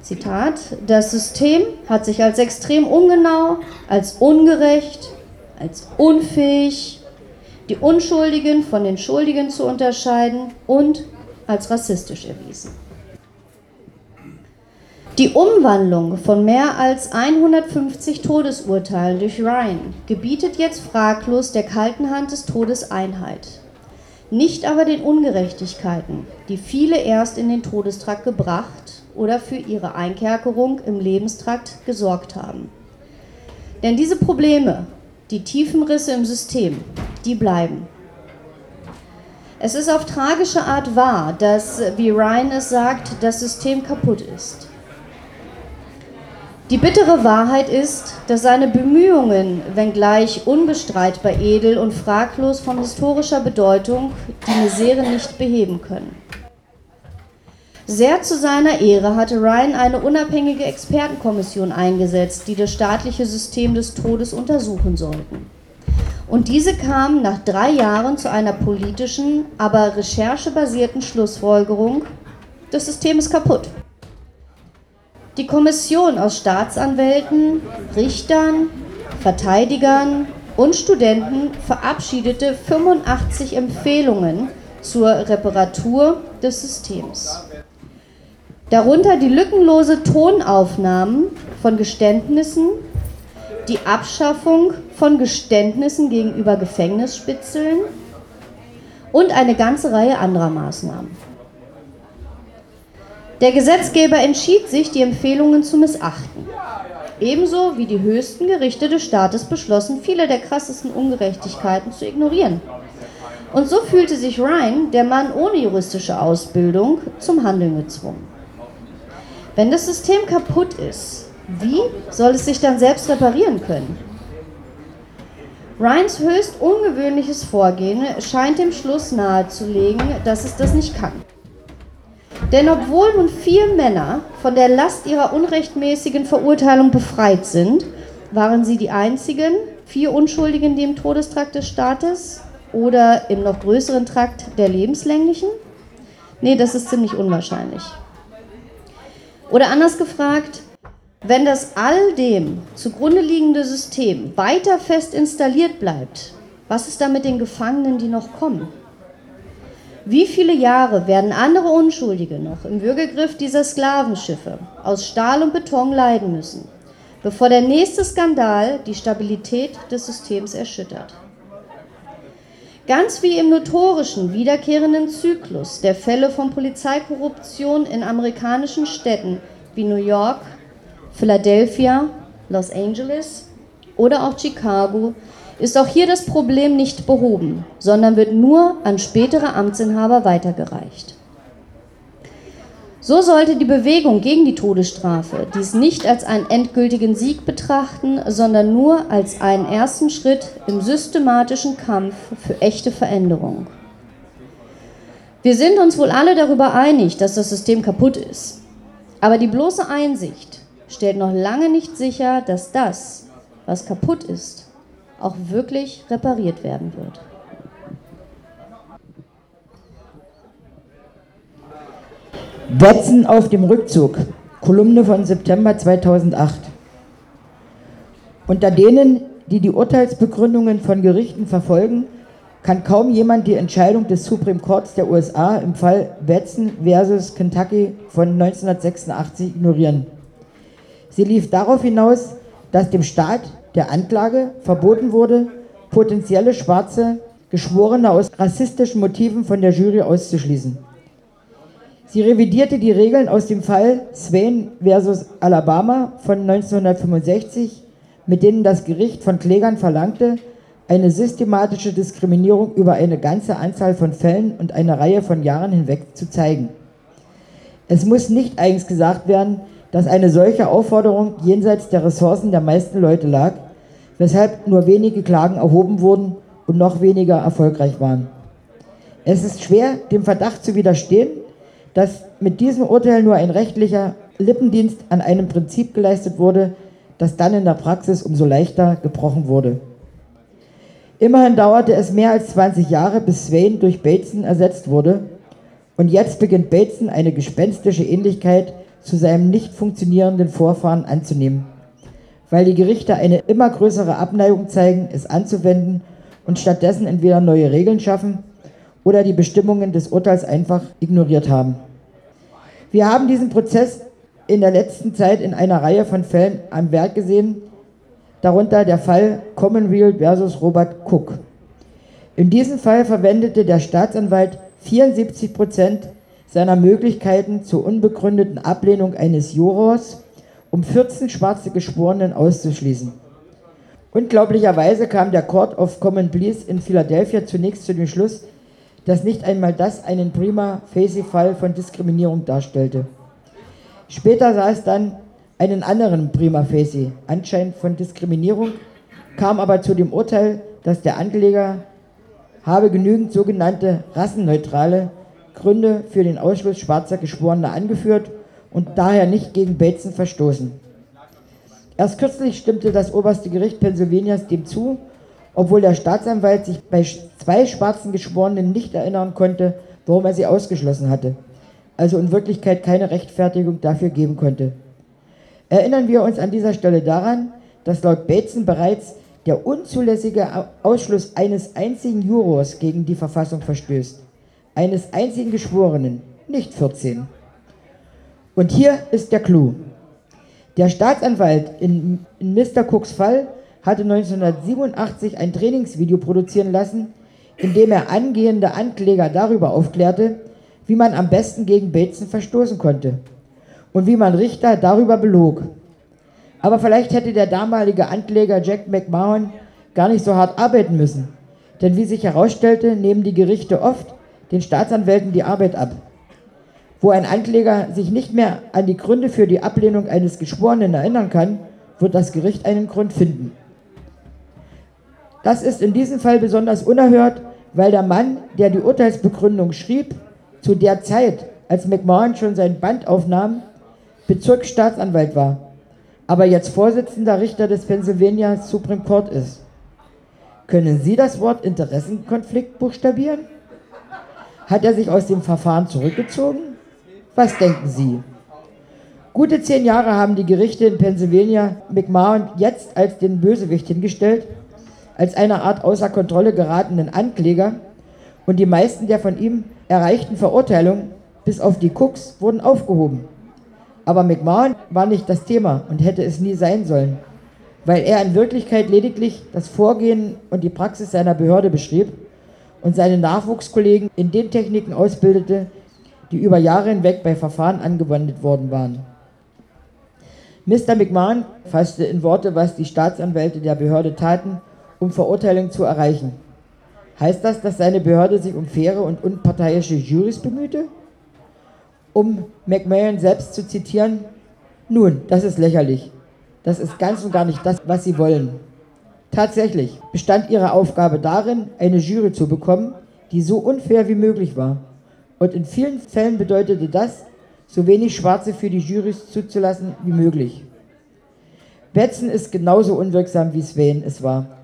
Zitat, das System hat sich als extrem ungenau, als ungerecht, als unfähig, die Unschuldigen von den Schuldigen zu unterscheiden und als rassistisch erwiesen. Die Umwandlung von mehr als 150 Todesurteilen durch Ryan gebietet jetzt fraglos der kalten Hand des Todes Einheit. Nicht aber den Ungerechtigkeiten, die viele erst in den Todestrakt gebracht oder für ihre Einkerkerung im Lebenstrakt gesorgt haben. Denn diese Probleme, die tiefen Risse im System, die bleiben. Es ist auf tragische Art wahr, dass, wie Ryan es sagt, das System kaputt ist. Die bittere Wahrheit ist, dass seine Bemühungen, wenngleich unbestreitbar edel und fraglos von historischer Bedeutung, die Misere nicht beheben können. Sehr zu seiner Ehre hatte Ryan eine unabhängige Expertenkommission eingesetzt, die das staatliche System des Todes untersuchen sollten. Und diese kam nach drei Jahren zu einer politischen, aber recherchebasierten Schlussfolgerung, das System ist kaputt. Die Kommission aus Staatsanwälten, Richtern, Verteidigern und Studenten verabschiedete 85 Empfehlungen zur Reparatur des Systems. Darunter die lückenlose Tonaufnahmen von Geständnissen, die Abschaffung von Geständnissen gegenüber Gefängnisspitzeln und eine ganze Reihe anderer Maßnahmen. Der Gesetzgeber entschied sich, die Empfehlungen zu missachten. Ebenso wie die höchsten Gerichte des Staates beschlossen, viele der krassesten Ungerechtigkeiten zu ignorieren. Und so fühlte sich Ryan, der Mann ohne juristische Ausbildung, zum Handeln gezwungen. Wenn das System kaputt ist, wie soll es sich dann selbst reparieren können? Ryans höchst ungewöhnliches Vorgehen scheint dem Schluss nahezulegen, dass es das nicht kann. Denn obwohl nun vier Männer von der Last ihrer unrechtmäßigen Verurteilung befreit sind, waren sie die einzigen vier Unschuldigen, die im Todestrakt des Staates oder im noch größeren Trakt der lebenslänglichen? Nee, das ist ziemlich unwahrscheinlich. Oder anders gefragt, wenn das all dem zugrunde liegende System weiter fest installiert bleibt, was ist da mit den Gefangenen, die noch kommen? Wie viele Jahre werden andere Unschuldige noch im Würgegriff dieser Sklavenschiffe aus Stahl und Beton leiden müssen, bevor der nächste Skandal die Stabilität des Systems erschüttert? Ganz wie im notorischen wiederkehrenden Zyklus der Fälle von Polizeikorruption in amerikanischen Städten wie New York, Philadelphia, Los Angeles oder auch Chicago ist auch hier das Problem nicht behoben, sondern wird nur an spätere Amtsinhaber weitergereicht. So sollte die Bewegung gegen die Todesstrafe dies nicht als einen endgültigen Sieg betrachten, sondern nur als einen ersten Schritt im systematischen Kampf für echte Veränderung. Wir sind uns wohl alle darüber einig, dass das System kaputt ist. Aber die bloße Einsicht stellt noch lange nicht sicher, dass das, was kaputt ist, auch wirklich repariert werden wird. Wetzen auf dem Rückzug. Kolumne von September 2008. Unter denen, die die Urteilsbegründungen von Gerichten verfolgen, kann kaum jemand die Entscheidung des Supreme Courts der USA im Fall Wetzen versus Kentucky von 1986 ignorieren. Sie lief darauf hinaus, dass dem Staat der Anklage verboten wurde, potenzielle schwarze Geschworene aus rassistischen Motiven von der Jury auszuschließen. Sie revidierte die Regeln aus dem Fall Swain versus Alabama von 1965, mit denen das Gericht von Klägern verlangte, eine systematische Diskriminierung über eine ganze Anzahl von Fällen und eine Reihe von Jahren hinweg zu zeigen. Es muss nicht eigens gesagt werden, dass eine solche Aufforderung jenseits der Ressourcen der meisten Leute lag, weshalb nur wenige Klagen erhoben wurden und noch weniger erfolgreich waren. Es ist schwer, dem Verdacht zu widerstehen, dass mit diesem Urteil nur ein rechtlicher Lippendienst an einem Prinzip geleistet wurde, das dann in der Praxis umso leichter gebrochen wurde. Immerhin dauerte es mehr als 20 Jahre, bis Swain durch Bateson ersetzt wurde, und jetzt beginnt Bateson eine gespenstische Ähnlichkeit zu seinem nicht funktionierenden Vorfahren anzunehmen, weil die Gerichte eine immer größere Abneigung zeigen, es anzuwenden und stattdessen entweder neue Regeln schaffen oder die Bestimmungen des Urteils einfach ignoriert haben. Wir haben diesen Prozess in der letzten Zeit in einer Reihe von Fällen am Werk gesehen, darunter der Fall Commonweal versus Robert Cook. In diesem Fall verwendete der Staatsanwalt 74 Prozent seiner Möglichkeiten zur unbegründeten Ablehnung eines Jurors, um 14 schwarze Geschworenen auszuschließen. Unglaublicherweise kam der Court of Common Pleas in Philadelphia zunächst zu dem Schluss, dass nicht einmal das einen prima facie Fall von Diskriminierung darstellte. Später sah es dann einen anderen prima facie Anschein von Diskriminierung, kam aber zu dem Urteil, dass der Ankläger habe genügend sogenannte rassenneutrale Gründe für den Ausschluss schwarzer Geschworener angeführt und daher nicht gegen Bateson verstoßen. Erst kürzlich stimmte das oberste Gericht Pennsylvanias dem zu, obwohl der Staatsanwalt sich bei zwei schwarzen Geschworenen nicht erinnern konnte, warum er sie ausgeschlossen hatte, also in Wirklichkeit keine Rechtfertigung dafür geben konnte. Erinnern wir uns an dieser Stelle daran, dass laut Bateson bereits der unzulässige Ausschluss eines einzigen Jurors gegen die Verfassung verstößt eines einzigen Geschworenen, nicht 14. Und hier ist der Clou. Der Staatsanwalt in, in Mr. Cooks Fall hatte 1987 ein Trainingsvideo produzieren lassen, in dem er angehende Ankläger darüber aufklärte, wie man am besten gegen Bateson verstoßen konnte und wie man Richter darüber belog. Aber vielleicht hätte der damalige Ankläger Jack McMahon gar nicht so hart arbeiten müssen, denn wie sich herausstellte, nehmen die Gerichte oft den Staatsanwälten die Arbeit ab. Wo ein Ankläger sich nicht mehr an die Gründe für die Ablehnung eines Geschworenen erinnern kann, wird das Gericht einen Grund finden. Das ist in diesem Fall besonders unerhört, weil der Mann, der die Urteilsbegründung schrieb, zu der Zeit, als McMahon schon sein Band aufnahm, Bezirksstaatsanwalt war, aber jetzt Vorsitzender Richter des Pennsylvania Supreme Court ist. Können Sie das Wort Interessenkonflikt buchstabieren? Hat er sich aus dem Verfahren zurückgezogen? Was denken Sie? Gute zehn Jahre haben die Gerichte in Pennsylvania McMahon jetzt als den Bösewicht hingestellt, als eine Art außer Kontrolle geratenen Ankläger und die meisten der von ihm erreichten Verurteilungen, bis auf die Cooks, wurden aufgehoben. Aber McMahon war nicht das Thema und hätte es nie sein sollen, weil er in Wirklichkeit lediglich das Vorgehen und die Praxis seiner Behörde beschrieb und seine Nachwuchskollegen in den Techniken ausbildete, die über Jahre hinweg bei Verfahren angewendet worden waren. Mr. McMahon fasste in Worte, was die Staatsanwälte der Behörde taten, um Verurteilung zu erreichen. Heißt das, dass seine Behörde sich um faire und unparteiische Jurys bemühte? Um McMahon selbst zu zitieren, nun, das ist lächerlich. Das ist ganz und gar nicht das, was sie wollen. Tatsächlich bestand ihre Aufgabe darin, eine Jury zu bekommen, die so unfair wie möglich war. Und in vielen Fällen bedeutete das, so wenig Schwarze für die Jurys zuzulassen wie möglich. Betzen ist genauso unwirksam, wie Swain es war.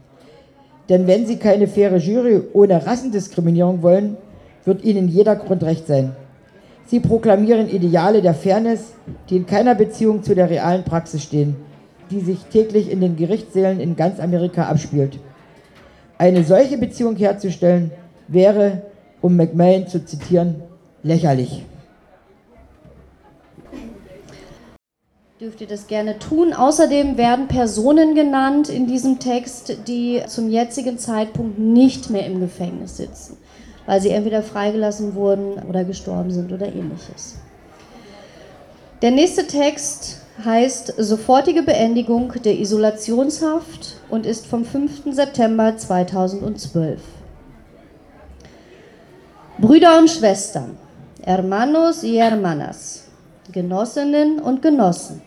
Denn wenn sie keine faire Jury ohne Rassendiskriminierung wollen, wird ihnen jeder Grund recht sein. Sie proklamieren Ideale der Fairness, die in keiner Beziehung zu der realen Praxis stehen die sich täglich in den Gerichtssälen in ganz Amerika abspielt. Eine solche Beziehung herzustellen, wäre, um McMahon zu zitieren, lächerlich. Dürft ihr das gerne tun. Außerdem werden Personen genannt in diesem Text, die zum jetzigen Zeitpunkt nicht mehr im Gefängnis sitzen, weil sie entweder freigelassen wurden oder gestorben sind oder ähnliches. Der nächste Text heißt sofortige Beendigung der Isolationshaft und ist vom 5. September 2012. Brüder und Schwestern, Hermanos y Hermanas, Genossinnen und Genossen.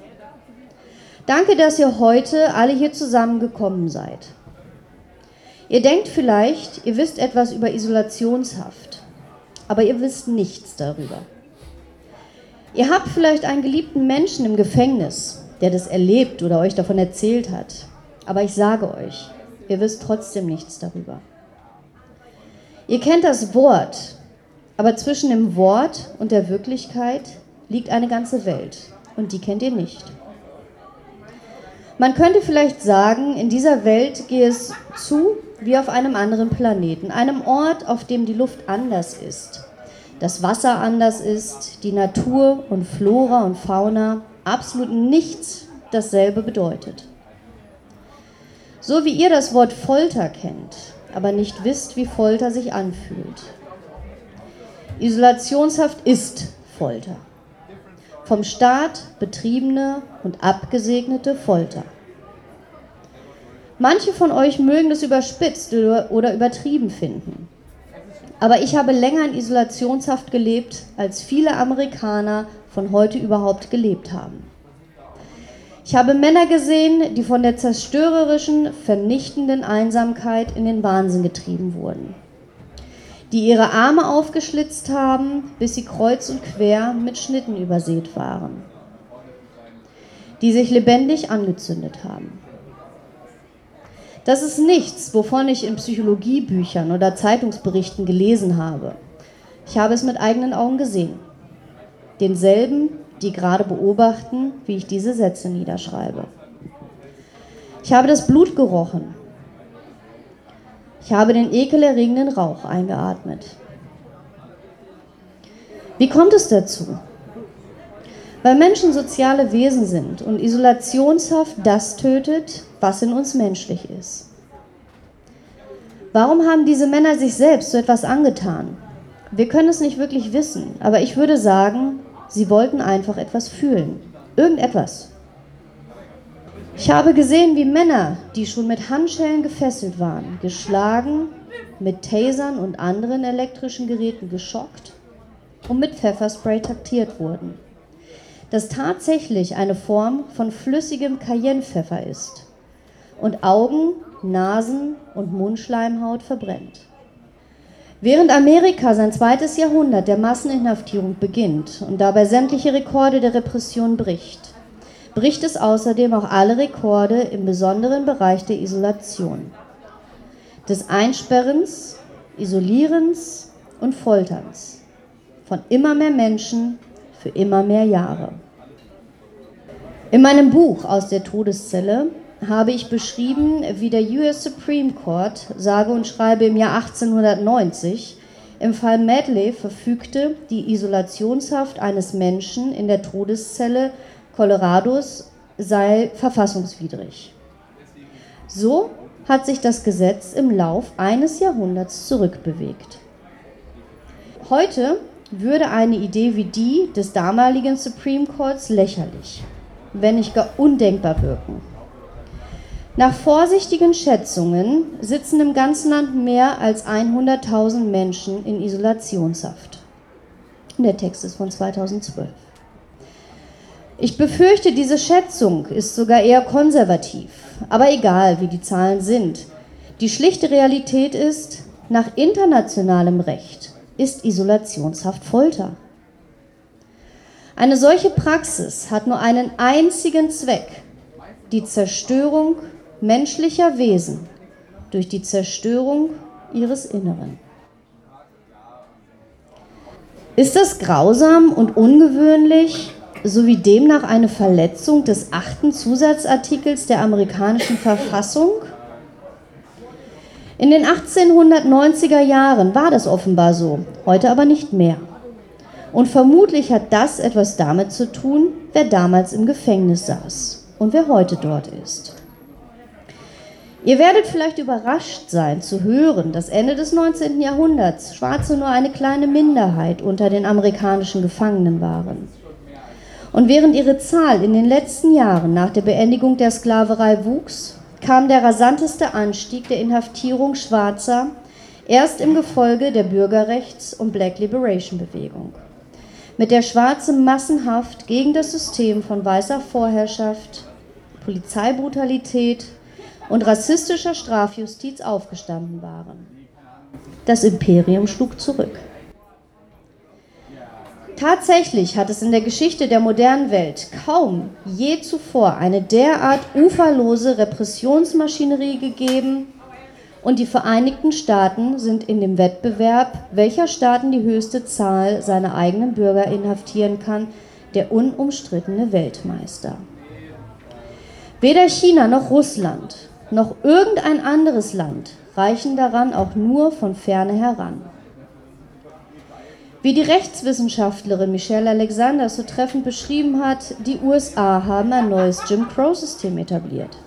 Danke, dass ihr heute alle hier zusammengekommen seid. Ihr denkt vielleicht, ihr wisst etwas über Isolationshaft, aber ihr wisst nichts darüber. Ihr habt vielleicht einen geliebten Menschen im Gefängnis, der das erlebt oder euch davon erzählt hat. Aber ich sage euch, ihr wisst trotzdem nichts darüber. Ihr kennt das Wort, aber zwischen dem Wort und der Wirklichkeit liegt eine ganze Welt und die kennt ihr nicht. Man könnte vielleicht sagen, in dieser Welt gehe es zu wie auf einem anderen Planeten, einem Ort, auf dem die Luft anders ist, das Wasser anders ist, die Natur und Flora und Fauna absolut nichts dasselbe bedeutet. So wie ihr das Wort Folter kennt, aber nicht wisst, wie Folter sich anfühlt. Isolationshaft ist Folter. Vom Staat betriebene und abgesegnete Folter. Manche von euch mögen das überspitzt oder übertrieben finden. Aber ich habe länger in Isolationshaft gelebt, als viele Amerikaner von heute überhaupt gelebt haben. Ich habe Männer gesehen, die von der zerstörerischen, vernichtenden Einsamkeit in den Wahnsinn getrieben wurden. Die ihre Arme aufgeschlitzt haben, bis sie kreuz und quer mit Schnitten übersät waren. Die sich lebendig angezündet haben. Das ist nichts, wovon ich in Psychologiebüchern oder Zeitungsberichten gelesen habe. Ich habe es mit eigenen Augen gesehen. Denselben, die gerade beobachten, wie ich diese Sätze niederschreibe. Ich habe das Blut gerochen. Ich habe den ekelerregenden Rauch eingeatmet. Wie kommt es dazu? Weil Menschen soziale Wesen sind und Isolationshaft das tötet, was in uns menschlich ist. Warum haben diese Männer sich selbst so etwas angetan? Wir können es nicht wirklich wissen, aber ich würde sagen, sie wollten einfach etwas fühlen. Irgendetwas. Ich habe gesehen, wie Männer, die schon mit Handschellen gefesselt waren, geschlagen, mit Tasern und anderen elektrischen Geräten geschockt und mit Pfefferspray taktiert wurden das tatsächlich eine Form von flüssigem Cayennepfeffer ist und Augen, Nasen und Mundschleimhaut verbrennt. Während Amerika sein zweites Jahrhundert der Masseninhaftierung beginnt und dabei sämtliche Rekorde der Repression bricht, bricht es außerdem auch alle Rekorde im besonderen Bereich der Isolation, des Einsperrens, Isolierens und Folterns von immer mehr Menschen für immer mehr Jahre. In meinem Buch aus der Todeszelle habe ich beschrieben, wie der US Supreme Court, sage und schreibe im Jahr 1890, im Fall Medley verfügte, die Isolationshaft eines Menschen in der Todeszelle Colorados sei verfassungswidrig. So hat sich das Gesetz im Lauf eines Jahrhunderts zurückbewegt. Heute würde eine Idee wie die des damaligen Supreme Courts lächerlich wenn nicht gar undenkbar wirken. Nach vorsichtigen Schätzungen sitzen im ganzen Land mehr als 100.000 Menschen in Isolationshaft. Der Text ist von 2012. Ich befürchte, diese Schätzung ist sogar eher konservativ, aber egal, wie die Zahlen sind. Die schlichte Realität ist, nach internationalem Recht ist Isolationshaft Folter. Eine solche Praxis hat nur einen einzigen Zweck, die Zerstörung menschlicher Wesen durch die Zerstörung ihres Inneren. Ist das grausam und ungewöhnlich, sowie demnach eine Verletzung des achten Zusatzartikels der amerikanischen Verfassung? In den 1890er Jahren war das offenbar so, heute aber nicht mehr. Und vermutlich hat das etwas damit zu tun, wer damals im Gefängnis saß und wer heute dort ist. Ihr werdet vielleicht überrascht sein zu hören, dass Ende des 19. Jahrhunderts Schwarze nur eine kleine Minderheit unter den amerikanischen Gefangenen waren. Und während ihre Zahl in den letzten Jahren nach der Beendigung der Sklaverei wuchs, kam der rasanteste Anstieg der Inhaftierung Schwarzer erst im Gefolge der Bürgerrechts- und Black Liberation Bewegung. mit der Schwarze massenhaft gegen das System von weißer Vorherrschaft, Polizeibrutalität und rassistischer Strafjustiz aufgestanden waren. Das Imperium schlug zurück. Tatsächlich hat es in der Geschichte der modernen Welt kaum je zuvor eine derart uferlose Repressionsmaschinerie gegeben und die Vereinigten Staaten sind in dem Wettbewerb, welcher Staaten die höchste Zahl seiner eigenen Bürger inhaftieren kann, der unumstrittene Weltmeister. Weder China noch Russland noch irgendein anderes Land reichen daran auch nur von ferne heran. Wie die Rechtswissenschaftlerin Michelle Alexander so treffend beschrieben hat, die USA haben ein neues Jim Crow-System etabliert.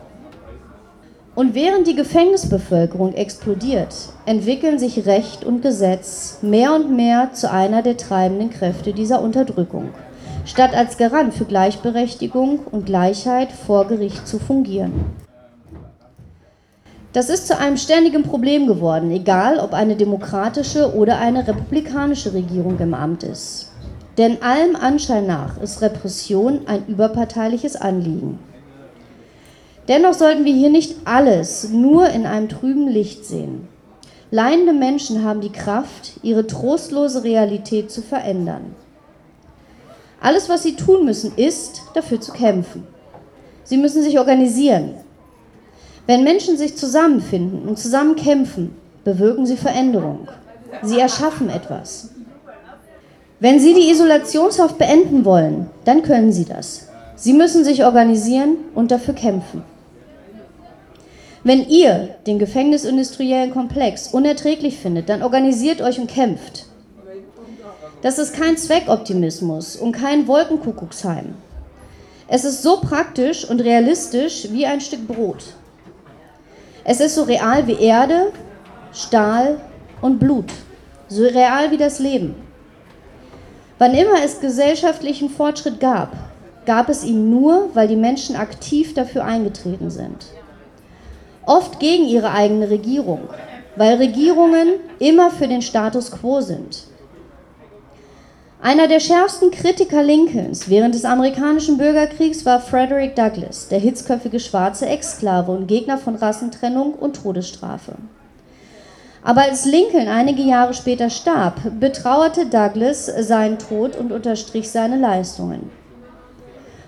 Und während die Gefängnisbevölkerung explodiert, entwickeln sich Recht und Gesetz mehr und mehr zu einer der treibenden Kräfte dieser Unterdrückung, statt als Garant für Gleichberechtigung und Gleichheit vor Gericht zu fungieren. Das ist zu einem ständigen Problem geworden, egal ob eine demokratische oder eine republikanische Regierung im Amt ist. Denn allem Anschein nach ist Repression ein überparteiliches Anliegen. Dennoch sollten wir hier nicht alles nur in einem trüben Licht sehen. Leidende Menschen haben die Kraft, ihre trostlose Realität zu verändern. Alles, was sie tun müssen, ist, dafür zu kämpfen. Sie müssen sich organisieren, wenn Menschen sich zusammenfinden und zusammen kämpfen, bewirken sie Veränderung. Sie erschaffen etwas. Wenn Sie die Isolationshaft beenden wollen, dann können Sie das. Sie müssen sich organisieren und dafür kämpfen. Wenn ihr den gefängnisindustriellen Komplex unerträglich findet, dann organisiert euch und kämpft. Das ist kein Zweckoptimismus und kein Wolkenkuckucksheim. Es ist so praktisch und realistisch wie ein Stück Brot. Es ist so real wie Erde, Stahl und Blut, so real wie das Leben. Wann immer es gesellschaftlichen Fortschritt gab, gab es ihn nur, weil die Menschen aktiv dafür eingetreten sind. Oft gegen ihre eigene Regierung, weil Regierungen immer für den Status quo sind. Einer der schärfsten Kritiker Lincolns während des amerikanischen Bürgerkriegs war Frederick Douglass, der hitzköpfige schwarze Exklave und Gegner von Rassentrennung und Todesstrafe. Aber als Lincoln einige Jahre später starb, betrauerte Douglass seinen Tod und unterstrich seine Leistungen.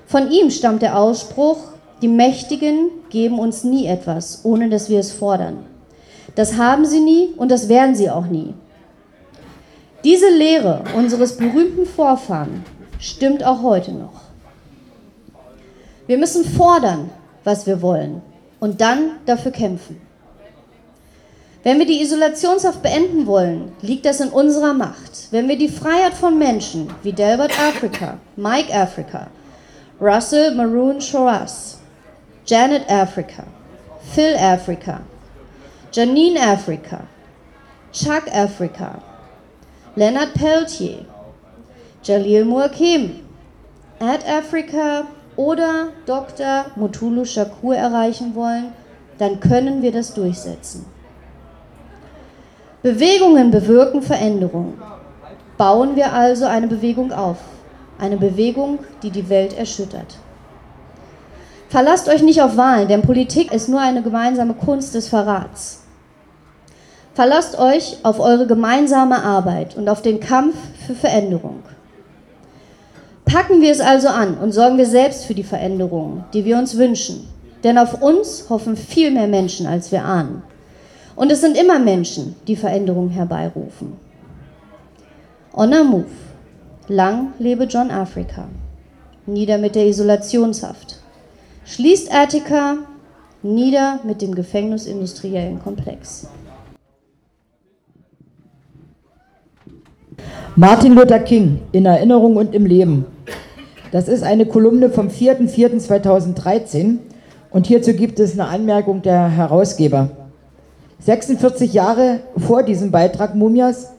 Von ihm stammt der Ausspruch, die Mächtigen geben uns nie etwas, ohne dass wir es fordern. Das haben sie nie und das werden sie auch nie. Diese Lehre unseres berühmten Vorfahren stimmt auch heute noch. Wir müssen fordern, was wir wollen und dann dafür kämpfen. Wenn wir die Isolationshaft beenden wollen, liegt das in unserer Macht. Wenn wir die Freiheit von Menschen wie Delbert Africa, Mike Africa, Russell Maroon Shoras, Janet Africa, Phil Africa, Janine Africa, Chuck Africa, Leonard Peltier, Jalil Muakim, Ad Africa oder Dr. Mutulu Shakur erreichen wollen, dann können wir das durchsetzen. Bewegungen bewirken Veränderungen. Bauen wir also eine Bewegung auf. Eine Bewegung, die die Welt erschüttert. Verlasst euch nicht auf Wahlen, denn Politik ist nur eine gemeinsame Kunst des Verrats. Verlasst euch auf eure gemeinsame Arbeit und auf den Kampf für Veränderung. Packen wir es also an und sorgen wir selbst für die Veränderungen, die wir uns wünschen. Denn auf uns hoffen viel mehr Menschen, als wir ahnen. Und es sind immer Menschen, die Veränderungen herbeirufen. On a move. Lang lebe John Africa. Nieder mit der Isolationshaft. Schließt Attica. Nieder mit dem gefängnisindustriellen Komplex. Martin Luther King in Erinnerung und im Leben. Das ist eine Kolumne vom 4.4.2013 und hierzu gibt es eine Anmerkung der Herausgeber. 46 Jahre vor diesem Beitrag Mumias,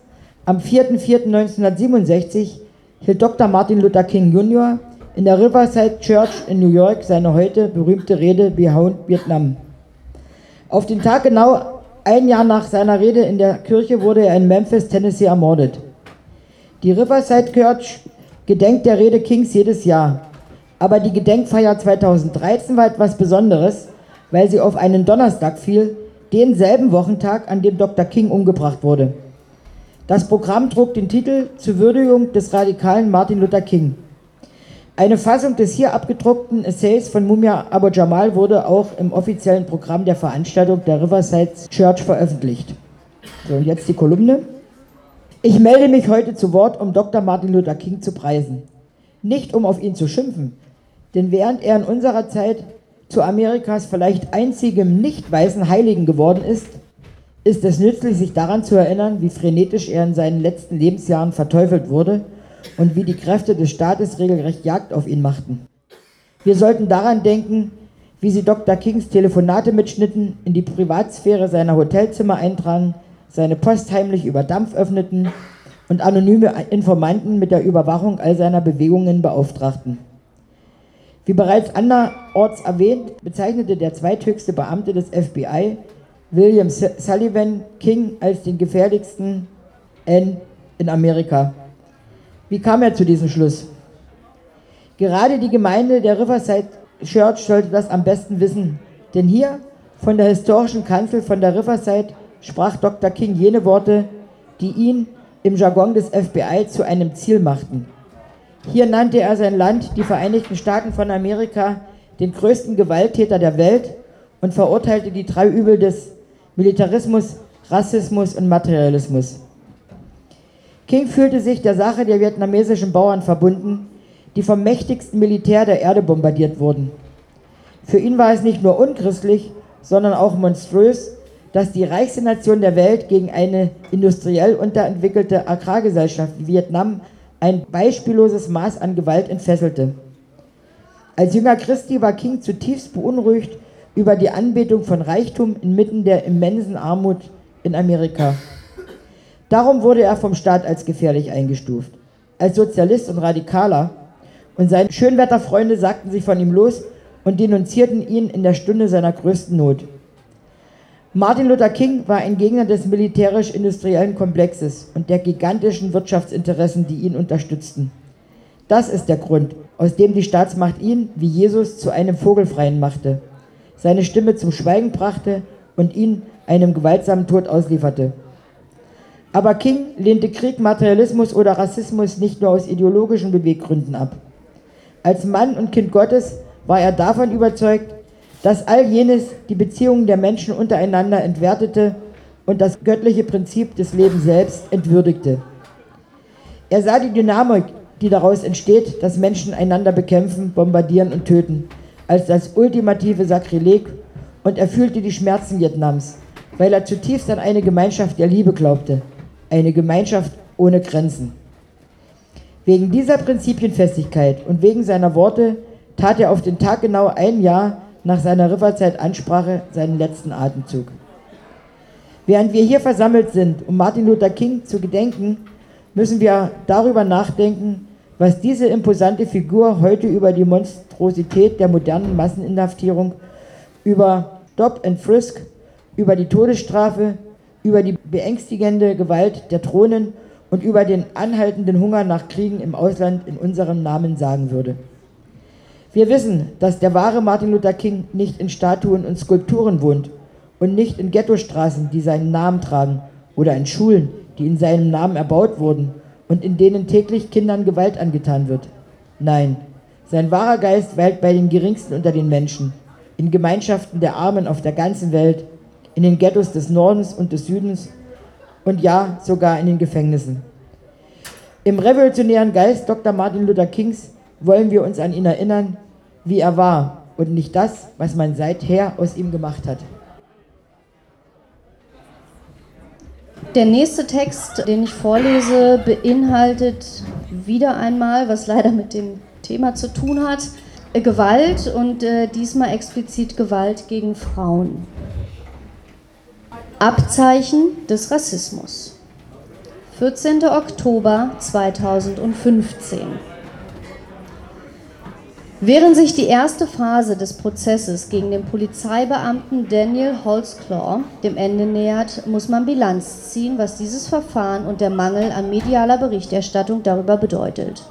am 4.4.1967, hielt Dr. Martin Luther King Jr. in der Riverside Church in New York seine heute berühmte Rede Behound Vietnam. Auf den Tag genau ein Jahr nach seiner Rede in der Kirche wurde er in Memphis, Tennessee ermordet. Die Riverside Church gedenkt der Rede Kings jedes Jahr. Aber die Gedenkfeier 2013 war etwas Besonderes, weil sie auf einen Donnerstag fiel, denselben Wochentag, an dem Dr. King umgebracht wurde. Das Programm trug den Titel Zur Würdigung des radikalen Martin Luther King. Eine Fassung des hier abgedruckten Essays von Mumia Abu Jamal wurde auch im offiziellen Programm der Veranstaltung der Riverside Church veröffentlicht. So, und jetzt die Kolumne. Ich melde mich heute zu Wort, um Dr. Martin Luther King zu preisen. Nicht um auf ihn zu schimpfen, denn während er in unserer Zeit zu Amerikas vielleicht einzigem nicht weißen Heiligen geworden ist, ist es nützlich, sich daran zu erinnern, wie frenetisch er in seinen letzten Lebensjahren verteufelt wurde und wie die Kräfte des Staates regelrecht Jagd auf ihn machten. Wir sollten daran denken, wie sie Dr. Kings Telefonate mitschnitten, in die Privatsphäre seiner Hotelzimmer eindrangen, seine Post heimlich über Dampf öffneten und anonyme Informanten mit der Überwachung all seiner Bewegungen beauftragten. Wie bereits anderorts erwähnt, bezeichnete der zweithöchste Beamte des FBI, William Sullivan, King als den gefährlichsten N in Amerika. Wie kam er zu diesem Schluss? Gerade die Gemeinde der Riverside Church sollte das am besten wissen, denn hier von der historischen Kanzel von der Riverside sprach Dr. King jene Worte, die ihn im Jargon des FBI zu einem Ziel machten. Hier nannte er sein Land, die Vereinigten Staaten von Amerika, den größten Gewalttäter der Welt und verurteilte die drei Übel des Militarismus, Rassismus und Materialismus. King fühlte sich der Sache der vietnamesischen Bauern verbunden, die vom mächtigsten Militär der Erde bombardiert wurden. Für ihn war es nicht nur unchristlich, sondern auch monströs, dass die reichste Nation der Welt gegen eine industriell unterentwickelte Agrargesellschaft wie Vietnam ein beispielloses Maß an Gewalt entfesselte. Als Jünger Christi war King zutiefst beunruhigt über die Anbetung von Reichtum inmitten der immensen Armut in Amerika. Darum wurde er vom Staat als gefährlich eingestuft. Als Sozialist und Radikaler und seine Schönwetterfreunde sagten sich von ihm los und denunzierten ihn in der Stunde seiner größten Not. Martin Luther King war ein Gegner des militärisch-industriellen Komplexes und der gigantischen Wirtschaftsinteressen, die ihn unterstützten. Das ist der Grund, aus dem die Staatsmacht ihn, wie Jesus, zu einem Vogelfreien machte, seine Stimme zum Schweigen brachte und ihn einem gewaltsamen Tod auslieferte. Aber King lehnte Krieg, Materialismus oder Rassismus nicht nur aus ideologischen Beweggründen ab. Als Mann und Kind Gottes war er davon überzeugt, dass all jenes die Beziehungen der Menschen untereinander entwertete und das göttliche Prinzip des Lebens selbst entwürdigte. Er sah die Dynamik, die daraus entsteht, dass Menschen einander bekämpfen, bombardieren und töten, als das ultimative Sakrileg und er fühlte die Schmerzen Vietnams, weil er zutiefst an eine Gemeinschaft der Liebe glaubte eine Gemeinschaft ohne Grenzen. Wegen dieser Prinzipienfestigkeit und wegen seiner Worte tat er auf den Tag genau ein Jahr nach seiner Riverzeit-Ansprache seinen letzten Atemzug. Während wir hier versammelt sind, um Martin Luther King zu gedenken, müssen wir darüber nachdenken, was diese imposante Figur heute über die Monstrosität der modernen Masseninhaftierung, über Stop and Frisk, über die Todesstrafe, über die beängstigende Gewalt der Thronen und über den anhaltenden Hunger nach Kriegen im Ausland in unserem Namen sagen würde. Wir wissen, dass der wahre Martin Luther King nicht in Statuen und Skulpturen wohnt und nicht in Ghettostraßen, die seinen Namen tragen, oder in Schulen, die in seinem Namen erbaut wurden und in denen täglich Kindern Gewalt angetan wird. Nein, sein wahrer Geist weilt bei den Geringsten unter den Menschen, in Gemeinschaften der Armen auf der ganzen Welt in den Ghettos des Nordens und des Südens und ja, sogar in den Gefängnissen. Im revolutionären Geist Dr. Martin Luther Kings wollen wir uns an ihn erinnern, wie er war und nicht das, was man seither aus ihm gemacht hat. Der nächste Text, den ich vorlese, beinhaltet wieder einmal, was leider mit dem Thema zu tun hat, Gewalt und äh, diesmal explizit Gewalt gegen Frauen. Abzeichen des Rassismus. 14. Oktober 2015. Während sich die erste Phase des Prozesses gegen den Polizeibeamten Daniel Holzclaw dem Ende nähert, muss man Bilanz ziehen, was dieses Verfahren und der Mangel an medialer Berichterstattung darüber bedeutet.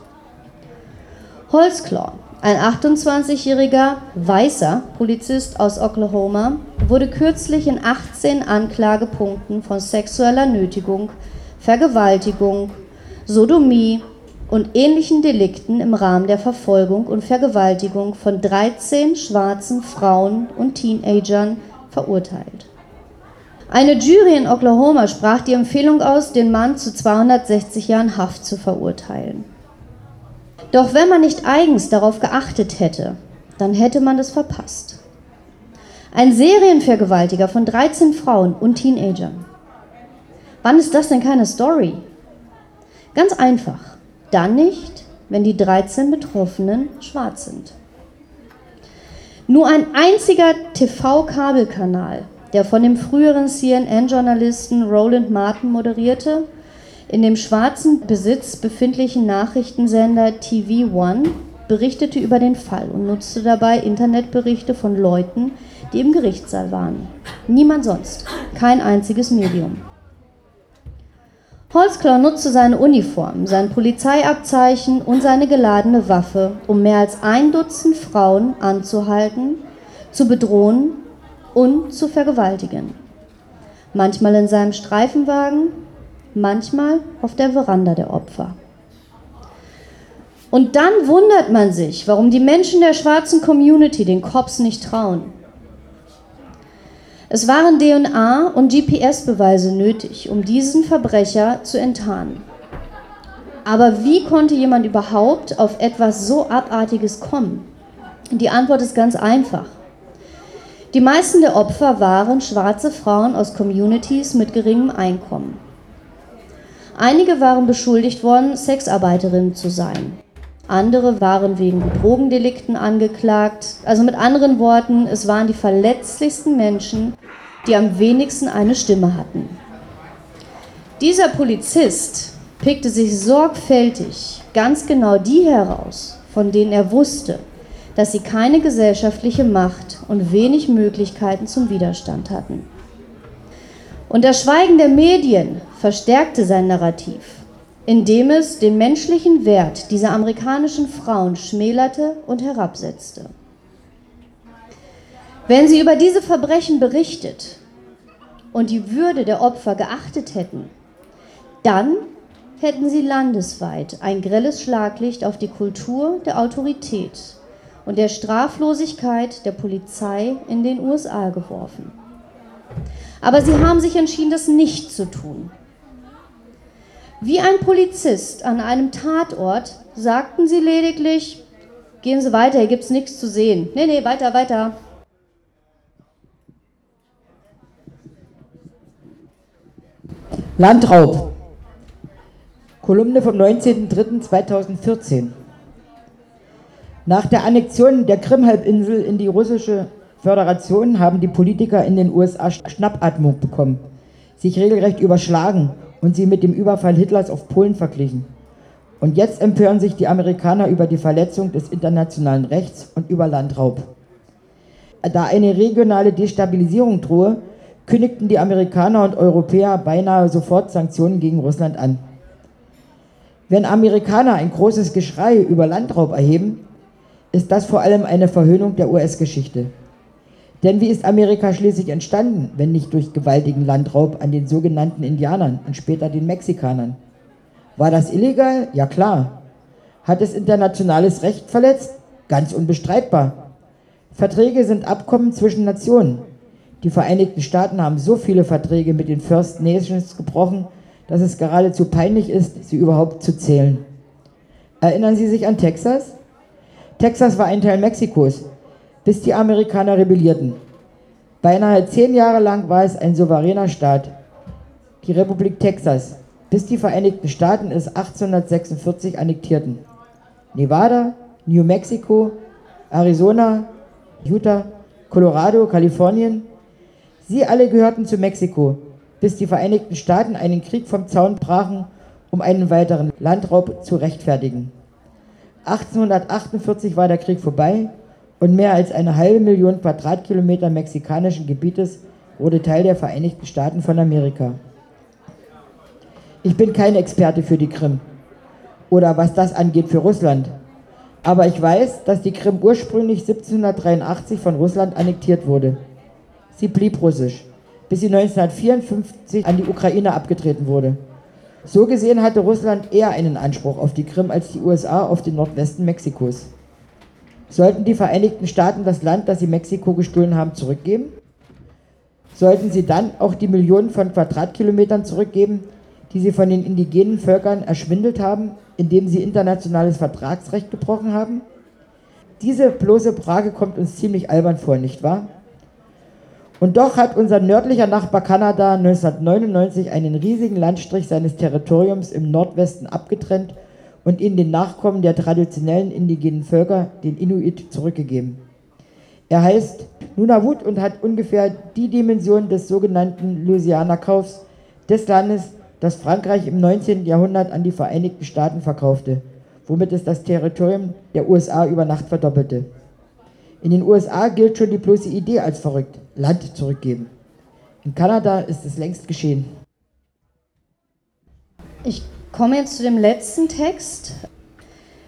Holzclaw, ein 28-jähriger weißer Polizist aus Oklahoma, wurde kürzlich in 18 Anklagepunkten von sexueller Nötigung, Vergewaltigung, Sodomie und ähnlichen Delikten im Rahmen der Verfolgung und Vergewaltigung von 13 schwarzen Frauen und Teenagern verurteilt. Eine Jury in Oklahoma sprach die Empfehlung aus, den Mann zu 260 Jahren Haft zu verurteilen. Doch wenn man nicht eigens darauf geachtet hätte, dann hätte man es verpasst. Ein Serienvergewaltiger von 13 Frauen und Teenagern. Wann ist das denn keine Story? Ganz einfach. Dann nicht, wenn die 13 Betroffenen schwarz sind. Nur ein einziger TV-Kabelkanal, der von dem früheren CNN-Journalisten Roland Martin moderierte, in dem schwarzen Besitz befindlichen Nachrichtensender TV One berichtete über den Fall und nutzte dabei Internetberichte von Leuten, die im Gerichtssaal waren. Niemand sonst, kein einziges Medium. Holzclaw nutzte seine Uniform, sein Polizeiabzeichen und seine geladene Waffe, um mehr als ein Dutzend Frauen anzuhalten, zu bedrohen und zu vergewaltigen. Manchmal in seinem Streifenwagen, manchmal auf der Veranda der Opfer. Und dann wundert man sich, warum die Menschen der schwarzen Community den Cops nicht trauen. Es waren DNA- und GPS-Beweise nötig, um diesen Verbrecher zu enttarnen. Aber wie konnte jemand überhaupt auf etwas so Abartiges kommen? Die Antwort ist ganz einfach. Die meisten der Opfer waren schwarze Frauen aus Communities mit geringem Einkommen. Einige waren beschuldigt worden, Sexarbeiterinnen zu sein. Andere waren wegen Drogendelikten angeklagt. Also mit anderen Worten, es waren die verletzlichsten Menschen, die am wenigsten eine Stimme hatten. Dieser Polizist pickte sich sorgfältig ganz genau die heraus, von denen er wusste, dass sie keine gesellschaftliche Macht und wenig Möglichkeiten zum Widerstand hatten. Und das Schweigen der Medien verstärkte sein Narrativ, indem es den menschlichen Wert dieser amerikanischen Frauen schmälerte und herabsetzte. Wenn sie über diese Verbrechen berichtet und die Würde der Opfer geachtet hätten, dann hätten sie landesweit ein grelles Schlaglicht auf die Kultur der Autorität und der Straflosigkeit der Polizei in den USA geworfen. Aber sie haben sich entschieden, das nicht zu tun. Wie ein Polizist an einem Tatort sagten sie lediglich, gehen Sie weiter, hier gibt es nichts zu sehen. Nee, nee, weiter, weiter. Landraub. Kolumne vom 19.03.2014. Nach der Annexion der Krim-Halbinsel in die russische Föderation haben die Politiker in den USA Schnappatmung bekommen, sich regelrecht überschlagen und sie mit dem Überfall Hitlers auf Polen verglichen. Und jetzt empören sich die Amerikaner über die Verletzung des internationalen Rechts und über Landraub. Da eine regionale Destabilisierung drohe, kündigten die Amerikaner und Europäer beinahe sofort Sanktionen gegen Russland an. Wenn Amerikaner ein großes Geschrei über Landraub erheben, ist das vor allem eine Verhöhnung der US-Geschichte. Denn wie ist Amerika schließlich entstanden, wenn nicht durch gewaltigen Landraub an den sogenannten Indianern und später den Mexikanern? War das illegal? Ja klar. Hat es internationales Recht verletzt? Ganz unbestreitbar. Verträge sind Abkommen zwischen Nationen. Die Vereinigten Staaten haben so viele Verträge mit den First Nations gebrochen, dass es geradezu peinlich ist, sie überhaupt zu zählen. Erinnern Sie sich an Texas? Texas war ein Teil Mexikos bis die Amerikaner rebellierten. Beinahe zehn Jahre lang war es ein souveräner Staat, die Republik Texas, bis die Vereinigten Staaten es 1846 annektierten. Nevada, New Mexico, Arizona, Utah, Colorado, Kalifornien, sie alle gehörten zu Mexiko, bis die Vereinigten Staaten einen Krieg vom Zaun brachen, um einen weiteren Landraub zu rechtfertigen. 1848 war der Krieg vorbei und mehr als eine halbe Million Quadratkilometer mexikanischen Gebietes wurde Teil der Vereinigten Staaten von Amerika. Ich bin kein Experte für die Krim oder was das angeht für Russland. Aber ich weiß, dass die Krim ursprünglich 1783 von Russland annektiert wurde. Sie blieb russisch, bis sie 1954 an die Ukraine abgetreten wurde. So gesehen hatte Russland eher einen Anspruch auf die Krim als die USA auf den Nordwesten Mexikos. Sollten die Vereinigten Staaten das Land, das sie Mexiko gestohlen haben, zurückgeben? Sollten sie dann auch die Millionen von Quadratkilometern zurückgeben, die sie von den indigenen Völkern erschwindelt haben, indem sie internationales Vertragsrecht gebrochen haben? Diese bloße Frage kommt uns ziemlich albern vor, nicht wahr? Und doch hat unser nördlicher Nachbar Kanada 1999 einen riesigen Landstrich seines Territoriums im Nordwesten abgetrennt und ihn den Nachkommen der traditionellen indigenen Völker, den Inuit, zurückgegeben. Er heißt Nunavut und hat ungefähr die Dimension des sogenannten Louisiana-Kaufs des Landes, das Frankreich im 19. Jahrhundert an die Vereinigten Staaten verkaufte, womit es das Territorium der USA über Nacht verdoppelte. In den USA gilt schon die bloße Idee als verrückt, Land zurückgeben. In Kanada ist es längst geschehen. Ich komme jetzt zu dem letzten Text.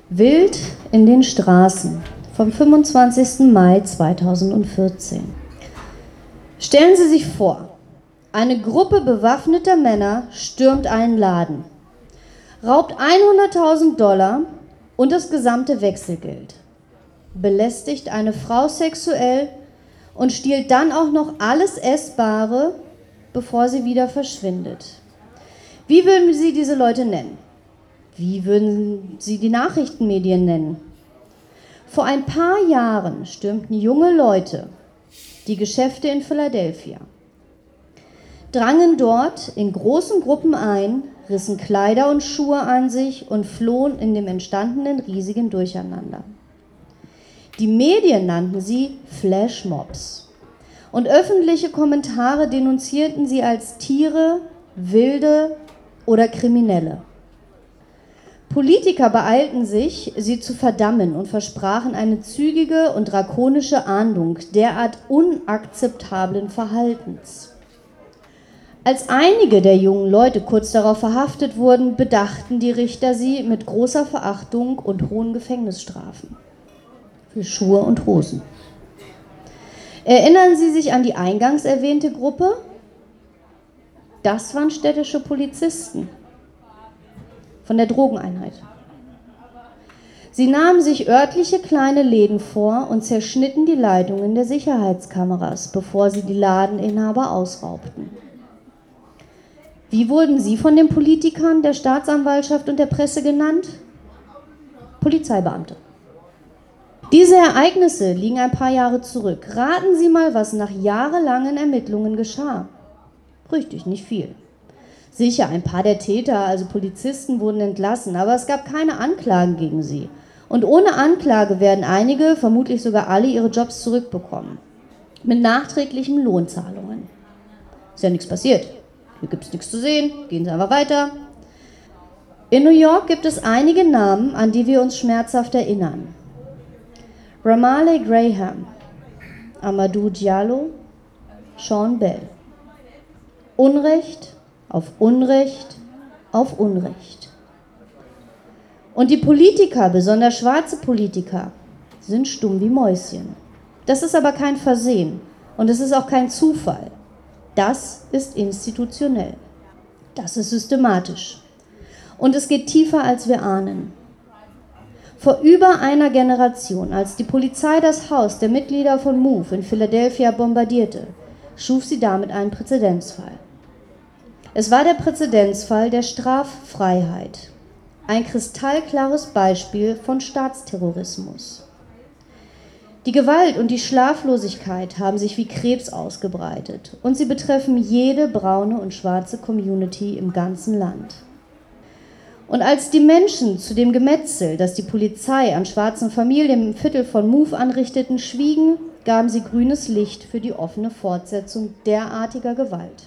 Wild in den Straßen vom 25. Mai 2014. Stellen Sie sich vor, eine Gruppe bewaffneter Männer stürmt einen Laden, raubt 100.000 Dollar und das gesamte Wechselgeld belästigt eine Frau sexuell und stiehlt dann auch noch alles Essbare, bevor sie wieder verschwindet. Wie würden Sie diese Leute nennen? Wie würden Sie die Nachrichtenmedien nennen? Vor ein paar Jahren stürmten junge Leute die Geschäfte in Philadelphia, drangen dort in großen Gruppen ein, rissen Kleider und Schuhe an sich und flohen in dem entstandenen riesigen Durcheinander. Die Medien nannten sie Flashmobs. Und öffentliche Kommentare denunzierten sie als Tiere, Wilde oder Kriminelle. Politiker beeilten sich, sie zu verdammen und versprachen eine zügige und drakonische Ahndung derart unakzeptablen Verhaltens. Als einige der jungen Leute kurz darauf verhaftet wurden, bedachten die Richter sie mit großer Verachtung und hohen Gefängnisstrafen für Schuhe und Hosen. Erinnern Sie sich an die eingangs erwähnte Gruppe? Das waren städtische Polizisten von der Drogeneinheit. Sie nahmen sich örtliche kleine Läden vor und zerschnitten die Leitungen der Sicherheitskameras, bevor sie die Ladeninhaber ausraubten. Wie wurden Sie von den Politikern, der Staatsanwaltschaft und der Presse genannt? Polizeibeamte. Diese Ereignisse liegen ein paar Jahre zurück. Raten Sie mal, was nach jahrelangen Ermittlungen geschah. Richtig, nicht viel. Sicher, ein paar der Täter, also Polizisten, wurden entlassen, aber es gab keine Anklagen gegen sie. Und ohne Anklage werden einige, vermutlich sogar alle, ihre Jobs zurückbekommen. Mit nachträglichen Lohnzahlungen. Ist ja nichts passiert. Hier gibt es nichts zu sehen. Gehen Sie einfach weiter. In New York gibt es einige Namen, an die wir uns schmerzhaft erinnern. Ramaley Graham, Amadou Diallo, Sean Bell. Unrecht auf Unrecht auf Unrecht. Und die Politiker, besonders schwarze Politiker, sind stumm wie Mäuschen. Das ist aber kein Versehen und es ist auch kein Zufall. Das ist institutionell. Das ist systematisch. Und es geht tiefer, als wir ahnen. Vor über einer Generation, als die Polizei das Haus der Mitglieder von MOVE in Philadelphia bombardierte, schuf sie damit einen Präzedenzfall. Es war der Präzedenzfall der Straffreiheit, ein kristallklares Beispiel von Staatsterrorismus. Die Gewalt und die Schlaflosigkeit haben sich wie Krebs ausgebreitet und sie betreffen jede braune und schwarze Community im ganzen Land. Und als die Menschen zu dem Gemetzel, das die Polizei an schwarzen Familien im Viertel von Move anrichteten, schwiegen, gaben sie grünes Licht für die offene Fortsetzung derartiger Gewalt.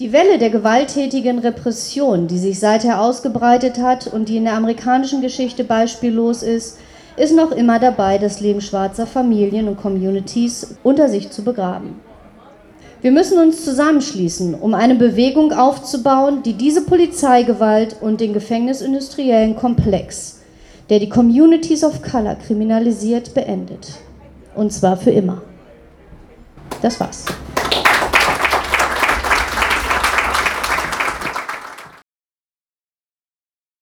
Die Welle der gewalttätigen Repression, die sich seither ausgebreitet hat und die in der amerikanischen Geschichte beispiellos ist, ist noch immer dabei, das Leben schwarzer Familien und Communities unter sich zu begraben. Wir müssen uns zusammenschließen, um eine Bewegung aufzubauen, die diese Polizeigewalt und den gefängnisindustriellen Komplex, der die Communities of Color kriminalisiert, beendet. Und zwar für immer. Das war's.